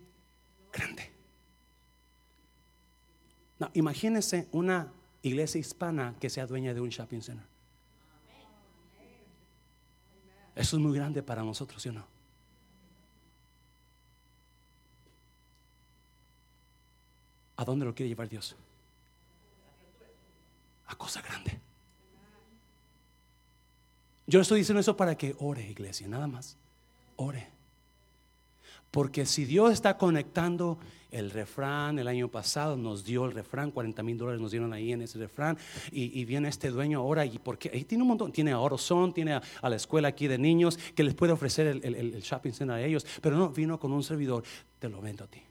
Grande. No, imagínense una iglesia hispana que sea dueña de un shopping center. Eso es muy grande para nosotros, ¿sí o no? ¿A dónde lo quiere llevar Dios? A cosa grande. Yo estoy diciendo eso para que ore, iglesia, nada más. Ore. Porque si Dios está conectando el refrán, el año pasado nos dio el refrán, 40 mil dólares nos dieron ahí en ese refrán, y, viene este dueño ahora, y porque ahí tiene un montón, tiene a Orozón, tiene a, la escuela aquí de niños, que les puede ofrecer el, shopping center a ellos, pero no, vino con un servidor, te lo vendo a ti.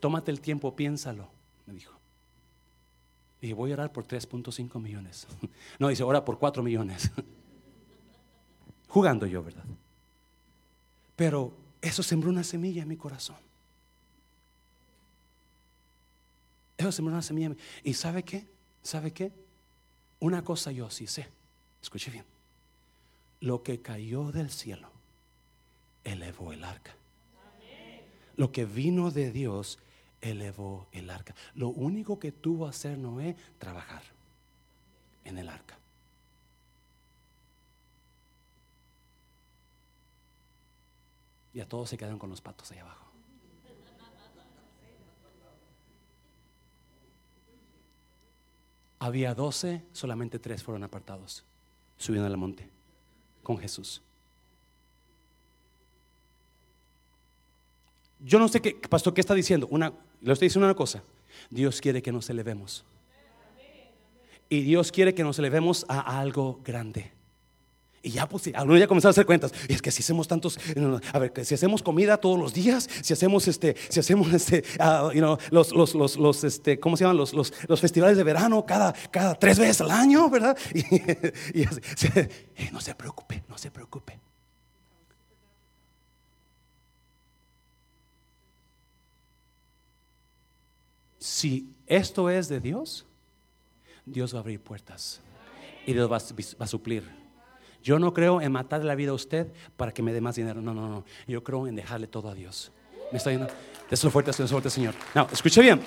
Tómate el tiempo, piénsalo, me dijo. Y voy a orar por 3.5 millones. No, dice, ora por 4 millones. Jugando yo, ¿verdad? Pero eso sembró una semilla en mi corazón. Eso sembró una semilla. ¿Y sabe qué? ¿Sabe qué? Una cosa yo sí sé. Escuche bien. Lo que cayó del cielo elevó el arca. Lo que vino de Dios elevó el arca. Lo único que tuvo que hacer Noé, trabajar en el arca. Y a todos se quedaron con los patos ahí abajo. Había doce, solamente tres fueron apartados, subiendo al monte con Jesús. Yo no sé qué, pastor, ¿qué está diciendo? Una, le estoy diciendo una cosa. Dios quiere que nos elevemos. Y Dios quiere que nos elevemos a algo grande. Y ya, pues, algunos ya comenzaron a hacer cuentas. Y es que si hacemos tantos, a ver, si hacemos comida todos los días, si hacemos este, si hacemos este, uh, you know, los, los, los, los, este, ¿cómo se llaman? Los, los, los, festivales de verano cada, cada tres veces al año, ¿verdad? Y, y, no se preocupe, no se preocupe. Si esto es de Dios, Dios va a abrir puertas y Dios va a suplir. Yo no creo en matar la vida a usted para que me dé más dinero. No, no, no. Yo creo en dejarle todo a Dios. ¿Me está yendo? Déselo fuerte, déselo fuerte, Señor. No, escuche bien.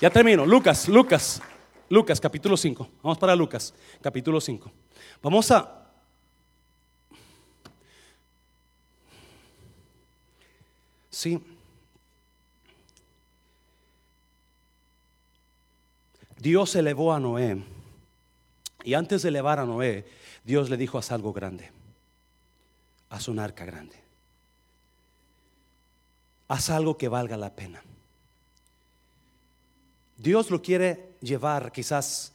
Ya termino. Lucas, Lucas, Lucas, capítulo 5. Vamos para Lucas, capítulo 5. Vamos a... Sí. Dios elevó a Noé. Y antes de elevar a Noé, Dios le dijo, haz algo grande, haz un arca grande, haz algo que valga la pena. Dios lo quiere llevar quizás,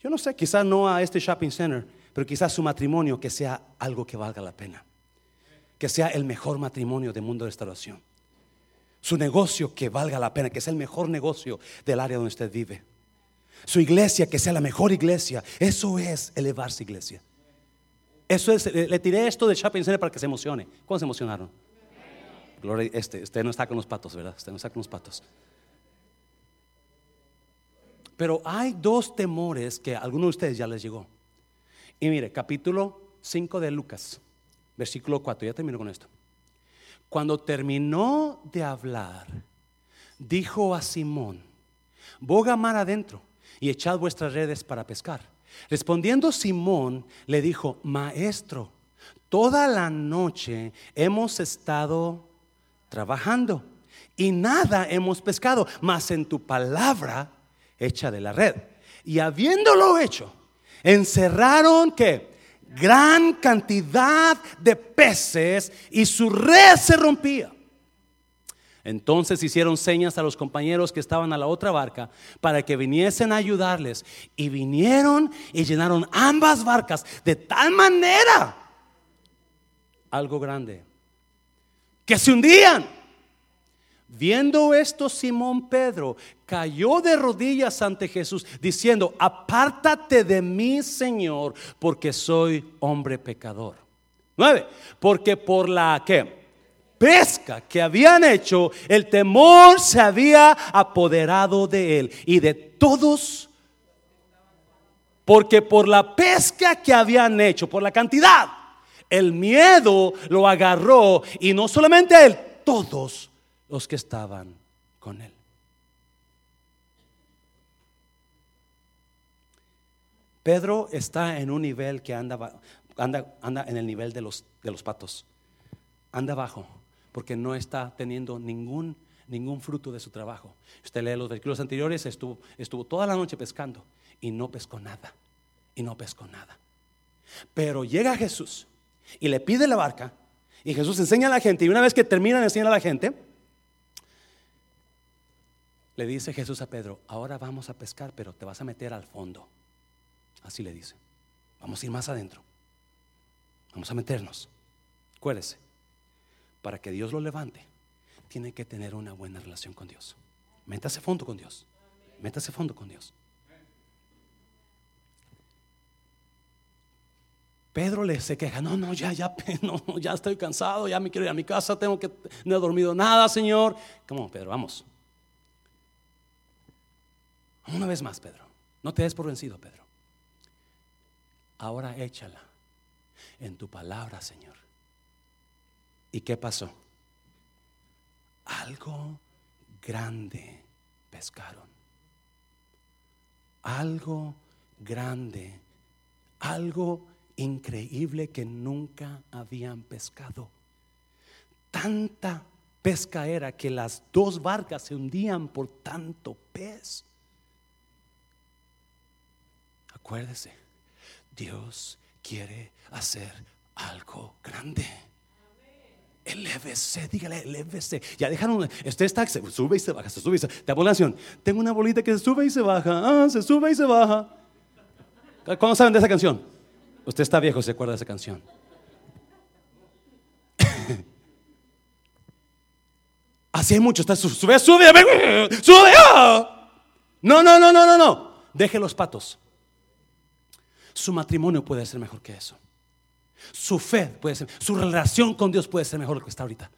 yo no sé, quizás no a este shopping center, pero quizás su matrimonio que sea algo que valga la pena, que sea el mejor matrimonio del mundo de restauración. Su negocio que valga la pena, que sea el mejor negocio del área donde usted vive su iglesia que sea la mejor iglesia. Eso es elevarse iglesia. Eso es, le, tiré esto de shopping center para que se emocione. ¿Cómo se emocionaron? Gloria, este, usted no está con los patos, ¿verdad? Usted no está con los patos. Pero hay dos temores que a algunos de ustedes ya les llegó. Y mire, capítulo 5 de Lucas, versículo 4, ya termino con esto. Cuando terminó de hablar, dijo a Simón, boga mar adentro y echad vuestras redes para pescar. Respondiendo Simón, le dijo, Maestro, toda la noche hemos estado trabajando y nada hemos pescado, mas en tu palabra echa de la red. Y habiéndolo hecho, encerraron que gran cantidad de peces y su red se rompía. Entonces hicieron señas a los compañeros que estaban a la otra barca para que viniesen a ayudarles. Y vinieron y llenaron ambas barcas de tal manera, algo grande, que se hundían. Viendo esto, Simón Pedro cayó de rodillas ante Jesús, diciendo, apártate de mí, Señor, porque soy hombre pecador. Nueve, porque por la que pesca que habían hecho, el temor se había apoderado de él y de todos. Porque por la pesca que habían hecho, por la cantidad, el miedo lo agarró y no solamente él, todos los que estaban con él. Pedro está en un nivel que anda, anda, anda en el nivel de los, de los patos. Anda abajo porque no está teniendo ningún, ningún fruto de su trabajo. Usted lee los versículos anteriores, estuvo, estuvo toda la noche pescando y no pescó nada. Y no pescó nada. Pero llega Jesús y le pide la barca. Y Jesús enseña a la gente. Y una vez que termina de enseñar a la gente, le dice Jesús a Pedro, ahora vamos a pescar, pero te vas a meter al fondo. Así le dice. Vamos a ir más adentro. Vamos a meternos. Acuérdese, para que Dios lo levante, tiene que tener una buena relación con Dios. Métase fondo con Dios. Métase fondo con Dios. Pedro le se queja, no, no, ya, ya, no, ya estoy cansado, ya me quiero ir a mi casa, tengo que, no he dormido nada, Señor. ¿Cómo, Pedro? Vamos. Una vez más, Pedro. No te des por vencido, Pedro. Ahora échala en tu palabra, Señor. ¿Y qué pasó? Algo grande pescaron. Algo grande. Algo increíble que nunca habían pescado. Tanta pesca era que las dos barcas se hundían por tanto pez. Acuérdese, Dios quiere hacer algo grande. Elévese, dígale, elévese. Ya dejaron, usted está, se sube y se baja, se sube y se baja. tengo una bolita que se sube y se baja, ah, se sube y se baja. ¿Cómo saben de esa canción? Usted está viejo, se acuerda de esa canción. Así hay mucho, está sube, sube, sube. Ah. No, no, no, no, no, no. Deje los patos. Su matrimonio puede ser mejor que eso. Su fe puede ser, su relación con Dios puede ser mejor que está ahorita.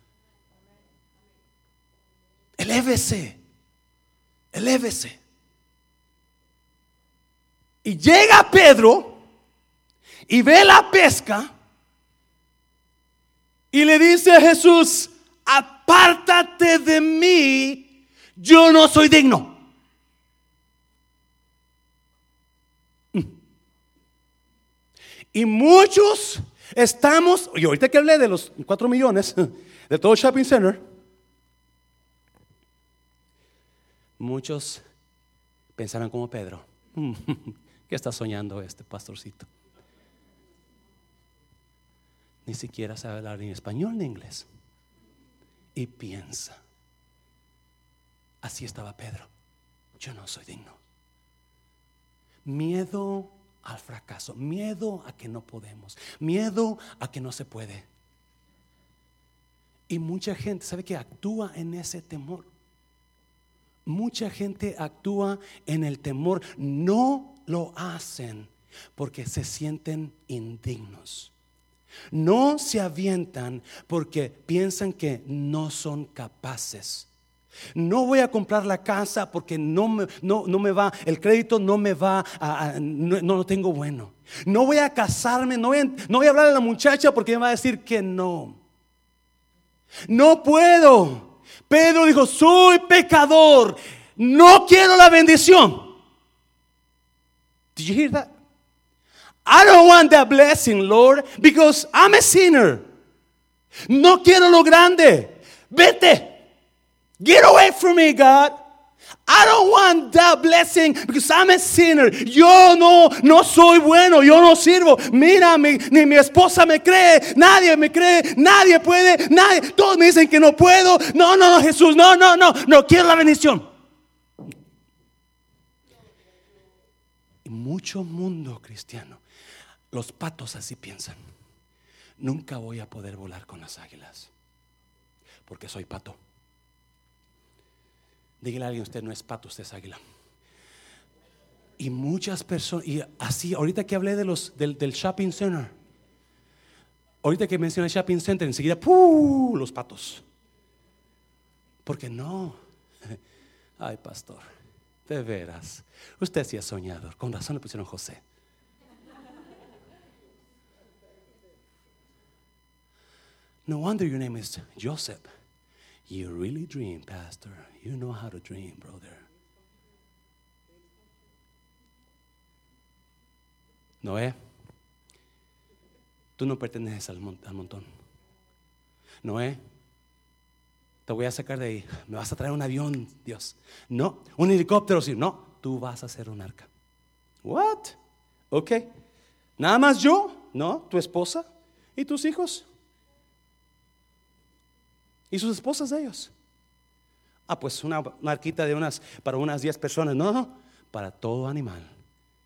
Elévese, elévese. Y llega Pedro y ve la pesca y le dice a Jesús, apártate de mí, yo no soy digno. Y muchos estamos, y ahorita que hablé de los 4 millones, de todo shopping center, muchos pensarán como Pedro, ¿qué está soñando este pastorcito? Ni siquiera sabe hablar ni español ni inglés. Y piensa, así estaba Pedro, yo no soy digno. Miedo al fracaso, miedo a que no podemos, miedo a que no se puede. Y mucha gente, ¿sabe que actúa en ese temor? Mucha gente actúa en el temor, no lo hacen porque se sienten indignos. No se avientan porque piensan que no son capaces. No voy a comprar la casa porque no me, no, me va, el crédito no me va, no, lo tengo bueno. No voy a casarme, no voy a, no voy a hablar a la muchacha porque me va a decir que no. No puedo. Pedro dijo, soy pecador, no quiero la bendición. Did you hear that? I don't want that blessing, Lord, because I'm a sinner. No quiero lo grande. Vete. Get away from me, God. I don't want that blessing because I'm a sinner. Yo no, no soy bueno, yo no sirvo. Mira, ni mi esposa me cree, nadie me cree, nadie puede, nadie. Todos me dicen que no puedo. No, no, no, Jesús, no, no, no, no quiero la bendición. Y mucho mundo cristiano, los patos así piensan. Nunca voy a poder volar con las águilas porque soy pato. Dígale a alguien, usted no es pato, usted es águila. Y muchas personas, y así, ahorita que hablé de los, del, shopping center, ahorita que mencioné shopping center, enseguida, ¡puh! los patos. Porque no. Ay, pastor, de veras. Usted sí es soñador. Con razón le pusieron José. No wonder your name is Joseph. You really dream, Pastor. You know how to dream, brother. Noé, tú no perteneces al, al montón. Noé, te voy a sacar de ahí. Me vas a traer un avión, Dios. No, un helicóptero. No, tú vas a hacer un arca. What? Ok. Nada más yo, no, tu esposa y tus hijos. Y sus esposas de ellos. Ah, pues una, arquita de unas, para unas 10 personas. No, no, para todo animal.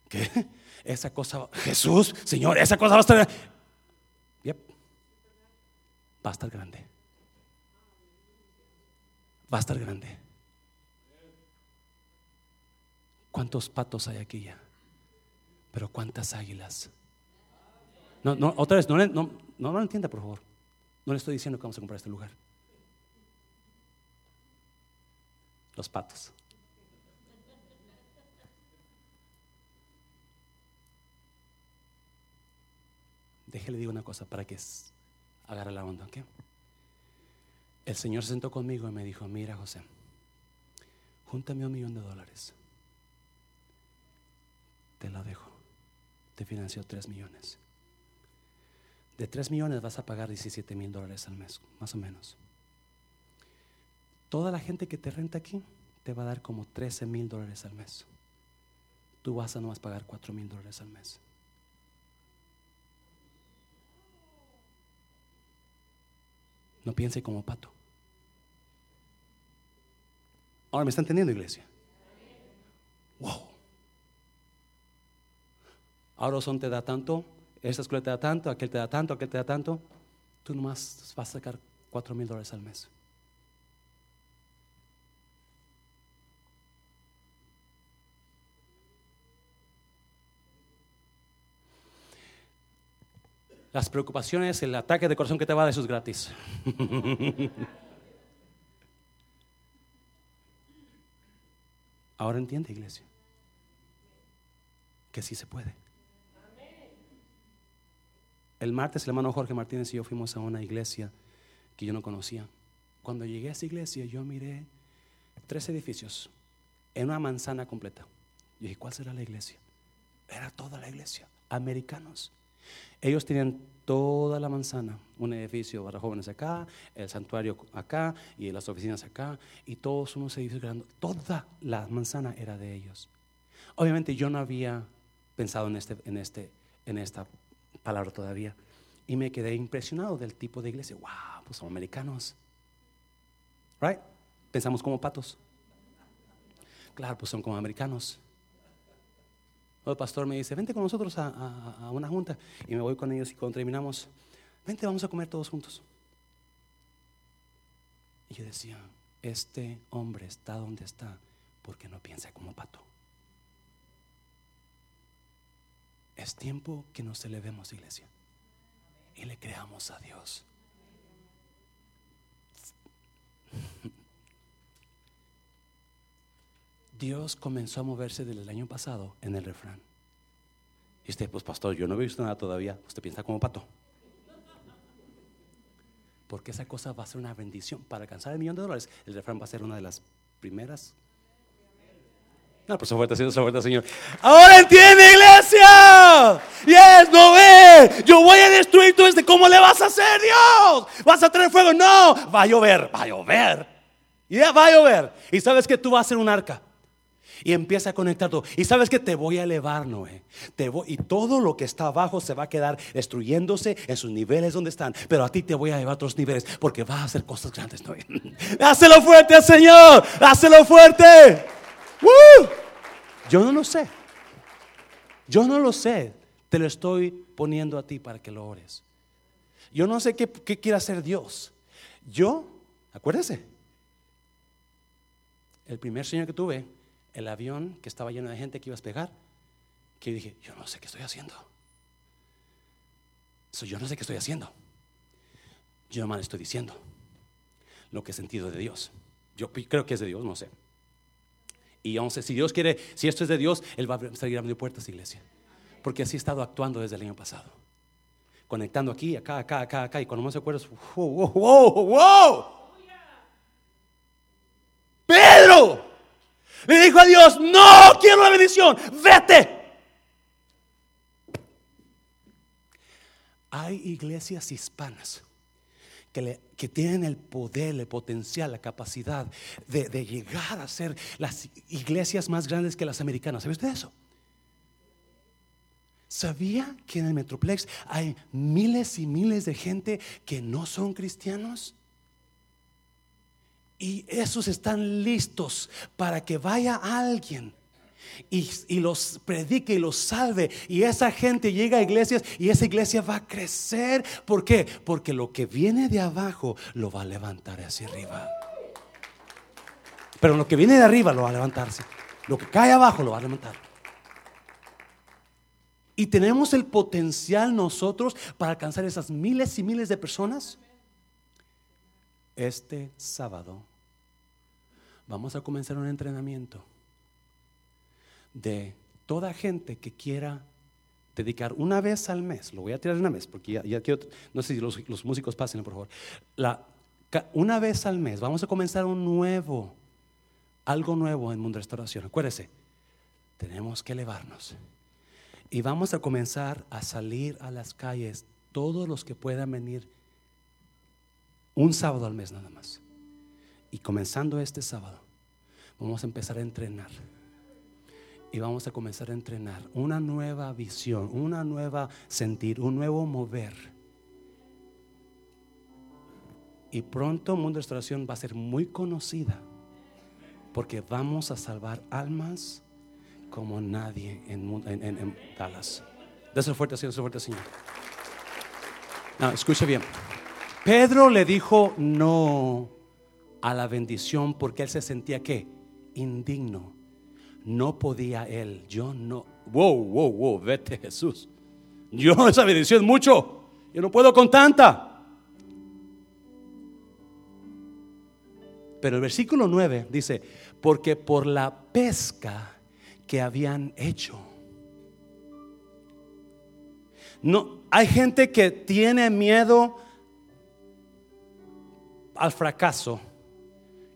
¿Qué? Esa cosa, Jesús, Señor, esa cosa va a estar. Yep. Va a estar grande. Va a estar grande. ¿Cuántos patos hay aquí ya? Pero cuántas águilas. No, no, otra vez, no, no, no lo entienda, por favor. No le estoy diciendo que vamos a comprar este lugar. Los patos. Déjele digo una cosa para que agarre la onda, ¿ok? El Señor se sentó conmigo y me dijo, mira José, júntame un millón de dólares. Te la dejo. Te financió tres millones. De tres millones vas a pagar 17 mil dólares al mes, más o menos. Toda la gente que te renta aquí te va a dar como 13 mil dólares al mes. Tú vas a nomás pagar 4 mil dólares al mes. No piense como pato. Ahora me está entendiendo, iglesia. Wow. Ahora son te da tanto, esta escuela te da tanto, aquel te da tanto, aquel te da tanto. Tú nomás vas a sacar cuatro mil dólares al mes. Las preocupaciones, el ataque de corazón que te va a dar, eso es gratis. Ahora entiende, iglesia, que sí se puede. El martes el hermano Jorge Martínez y yo fuimos a una iglesia que yo no conocía. Cuando llegué a esa iglesia yo miré tres edificios en una manzana completa. Y dije, ¿cuál será la iglesia? Era toda la iglesia, americanos. Ellos tenían toda la manzana, un edificio para jóvenes acá, el santuario acá y las oficinas acá, y todos unos edificios grandes. Toda la manzana era de ellos. Obviamente yo no había pensado en, este, en, este, en esta palabra todavía, y me quedé impresionado del tipo de iglesia. Wow, pues son americanos. Right? Pensamos como patos. Claro, pues son como americanos. El pastor me dice, vente con nosotros a, una junta. Y me voy con ellos y cuando terminamos, vente, vamos a comer todos juntos. Y yo decía, este hombre está donde está porque no piensa como pato. Es tiempo que nos elevemos, iglesia, y le creamos a Dios. Dios comenzó a moverse desde el año pasado en el refrán. Y usted, pues pastor, yo no he visto nada todavía. Usted piensa como pato. Porque esa cosa va a ser una bendición. Para alcanzar el millón de dólares, el refrán va a ser una de las primeras. No, pues fuerte, Señor, fuerte, Señor. Ahora entiende, iglesia. Yes, no ve. Yo voy a destruir todo este. ¿Cómo le vas a hacer, Dios? ¿Vas a traer fuego? No. Va a llover, va a llover. Ya va a llover. Y sabes que tú vas a ser un arca y empieza a conectar todo. Y sabes que te voy a elevar, Noé. Te voy, y todo lo que está abajo se va a quedar destruyéndose en sus niveles donde están. Pero a ti te voy a elevar a otros niveles porque vas a hacer cosas grandes, Noé. Hácelo fuerte, Señor. Hácelo fuerte. Yo no lo sé. Yo no lo sé. Te lo estoy poniendo a ti para que lo ores. Yo no sé qué, qué quiere hacer Dios. Yo, acuérdese, el primer sueño que tuve el avión que estaba lleno de gente que iba a despegar, que dije, yo no sé qué estoy haciendo. yo no sé qué estoy haciendo. Yo nomás estoy diciendo lo que he sentido de Dios. Yo creo que es de Dios, no sé. Y sé si Dios quiere, si esto es de Dios, Él va a seguir abriendo puertas, iglesia. Porque así he estado actuando desde el año pasado. Conectando aquí, acá, acá, acá, acá. Y cuando más se acuerdas, wow, wow, wow, wow. Pedro, le dijo a Dios, no quiero la bendición, vete. Hay iglesias hispanas que, tienen el poder, el potencial, la capacidad de, de, llegar a ser las iglesias más grandes que las americanas. ¿Sabe usted eso? ¿Sabía que en el Metroplex hay miles y miles de gente que no son cristianos? Y esos están listos para que vaya alguien y, los predique y los salve. Y esa gente llega a iglesias y esa iglesia va a crecer. ¿Por qué? Porque lo que viene de abajo lo va a levantar hacia arriba. Pero lo que viene de arriba lo va a levantarse. Lo que cae abajo lo va a levantar. Y tenemos el potencial nosotros para alcanzar esas miles y miles de personas. Este sábado vamos a comenzar un entrenamiento de toda gente que quiera dedicar una vez al mes, lo voy a tirar una vez porque ya, quiero, no sé si los, músicos pasen, por favor, la, una vez al mes vamos a comenzar un nuevo, algo nuevo en Mundo Restauración. Acuérdese, tenemos que elevarnos y vamos a comenzar a salir a las calles todos los que puedan venir un sábado al mes nada más. Y comenzando este sábado, vamos a empezar a entrenar y vamos a comenzar a entrenar una nueva visión, una nueva sentir, un nuevo mover. Y pronto Mundo de Restauración va a ser muy conocida porque vamos a salvar almas como nadie en, en, en, Dallas. Déselo fuerte, Señor, fuerte, Señor. Escuche bien. Pedro le dijo no a la bendición porque él se sentía que indigno no podía él. Yo no. Wow, wow, wow, vete Jesús. Yo esa bendición mucho. Yo no puedo con tanta. Pero el versículo 9 dice, porque por la pesca que habían hecho. No, hay gente que tiene miedo al fracaso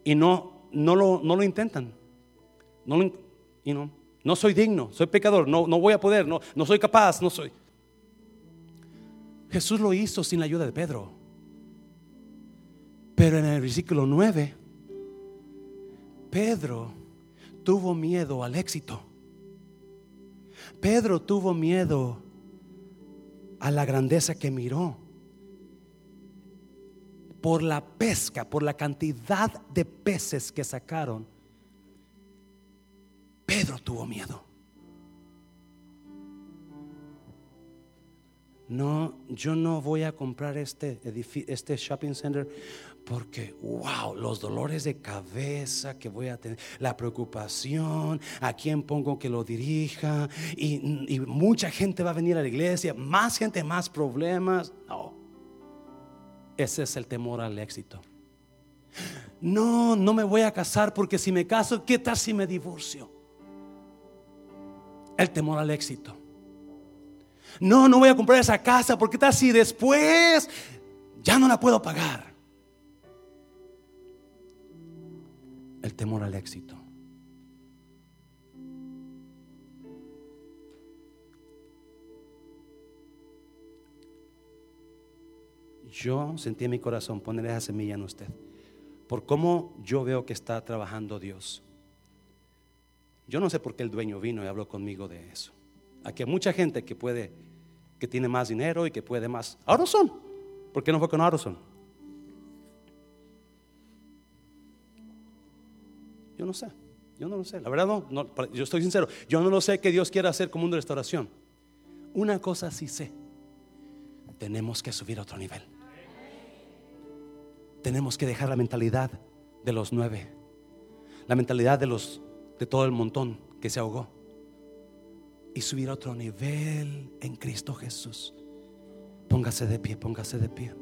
y no, no, lo, no lo intentan. No no soy digno, soy pecador, no, no voy a poder, no, no soy capaz, no soy. Jesús lo hizo sin la ayuda de Pedro. Pero en el versículo 9, Pedro tuvo miedo al éxito. Pedro tuvo miedo a la grandeza que miró. Por la pesca, por la cantidad de peces que sacaron Pedro tuvo miedo. No, yo no voy a comprar este, este shopping center porque, wow, los dolores de cabeza que voy a tener, la preocupación, a quién pongo que lo dirija, y, y mucha gente va a venir a la iglesia, más gente, más problemas. No, ese es el temor al éxito. No, no me voy a casar porque si me caso, ¿qué tal si me divorcio? el temor al éxito. No, no voy a comprar esa casa porque está así después ya no la puedo pagar. El temor al éxito. Yo sentí en mi corazón poner esa semilla en usted. Por cómo yo veo que está trabajando Dios. Yo no sé por qué el dueño vino y habló conmigo de eso. Aquí hay mucha gente que puede, que tiene más dinero y que puede más. son ¿por qué no fue con son Yo no sé, yo no lo sé. La verdad no, yo estoy sincero. Yo no lo sé que Dios quiera hacer como un de restauración. Una cosa sí sé. Tenemos que subir a otro nivel. Tenemos que dejar la mentalidad de los nueve. La mentalidad de los de todo el montón que se ahogó y subir a otro nivel en Cristo Jesús. Póngase de pie, póngase de pie.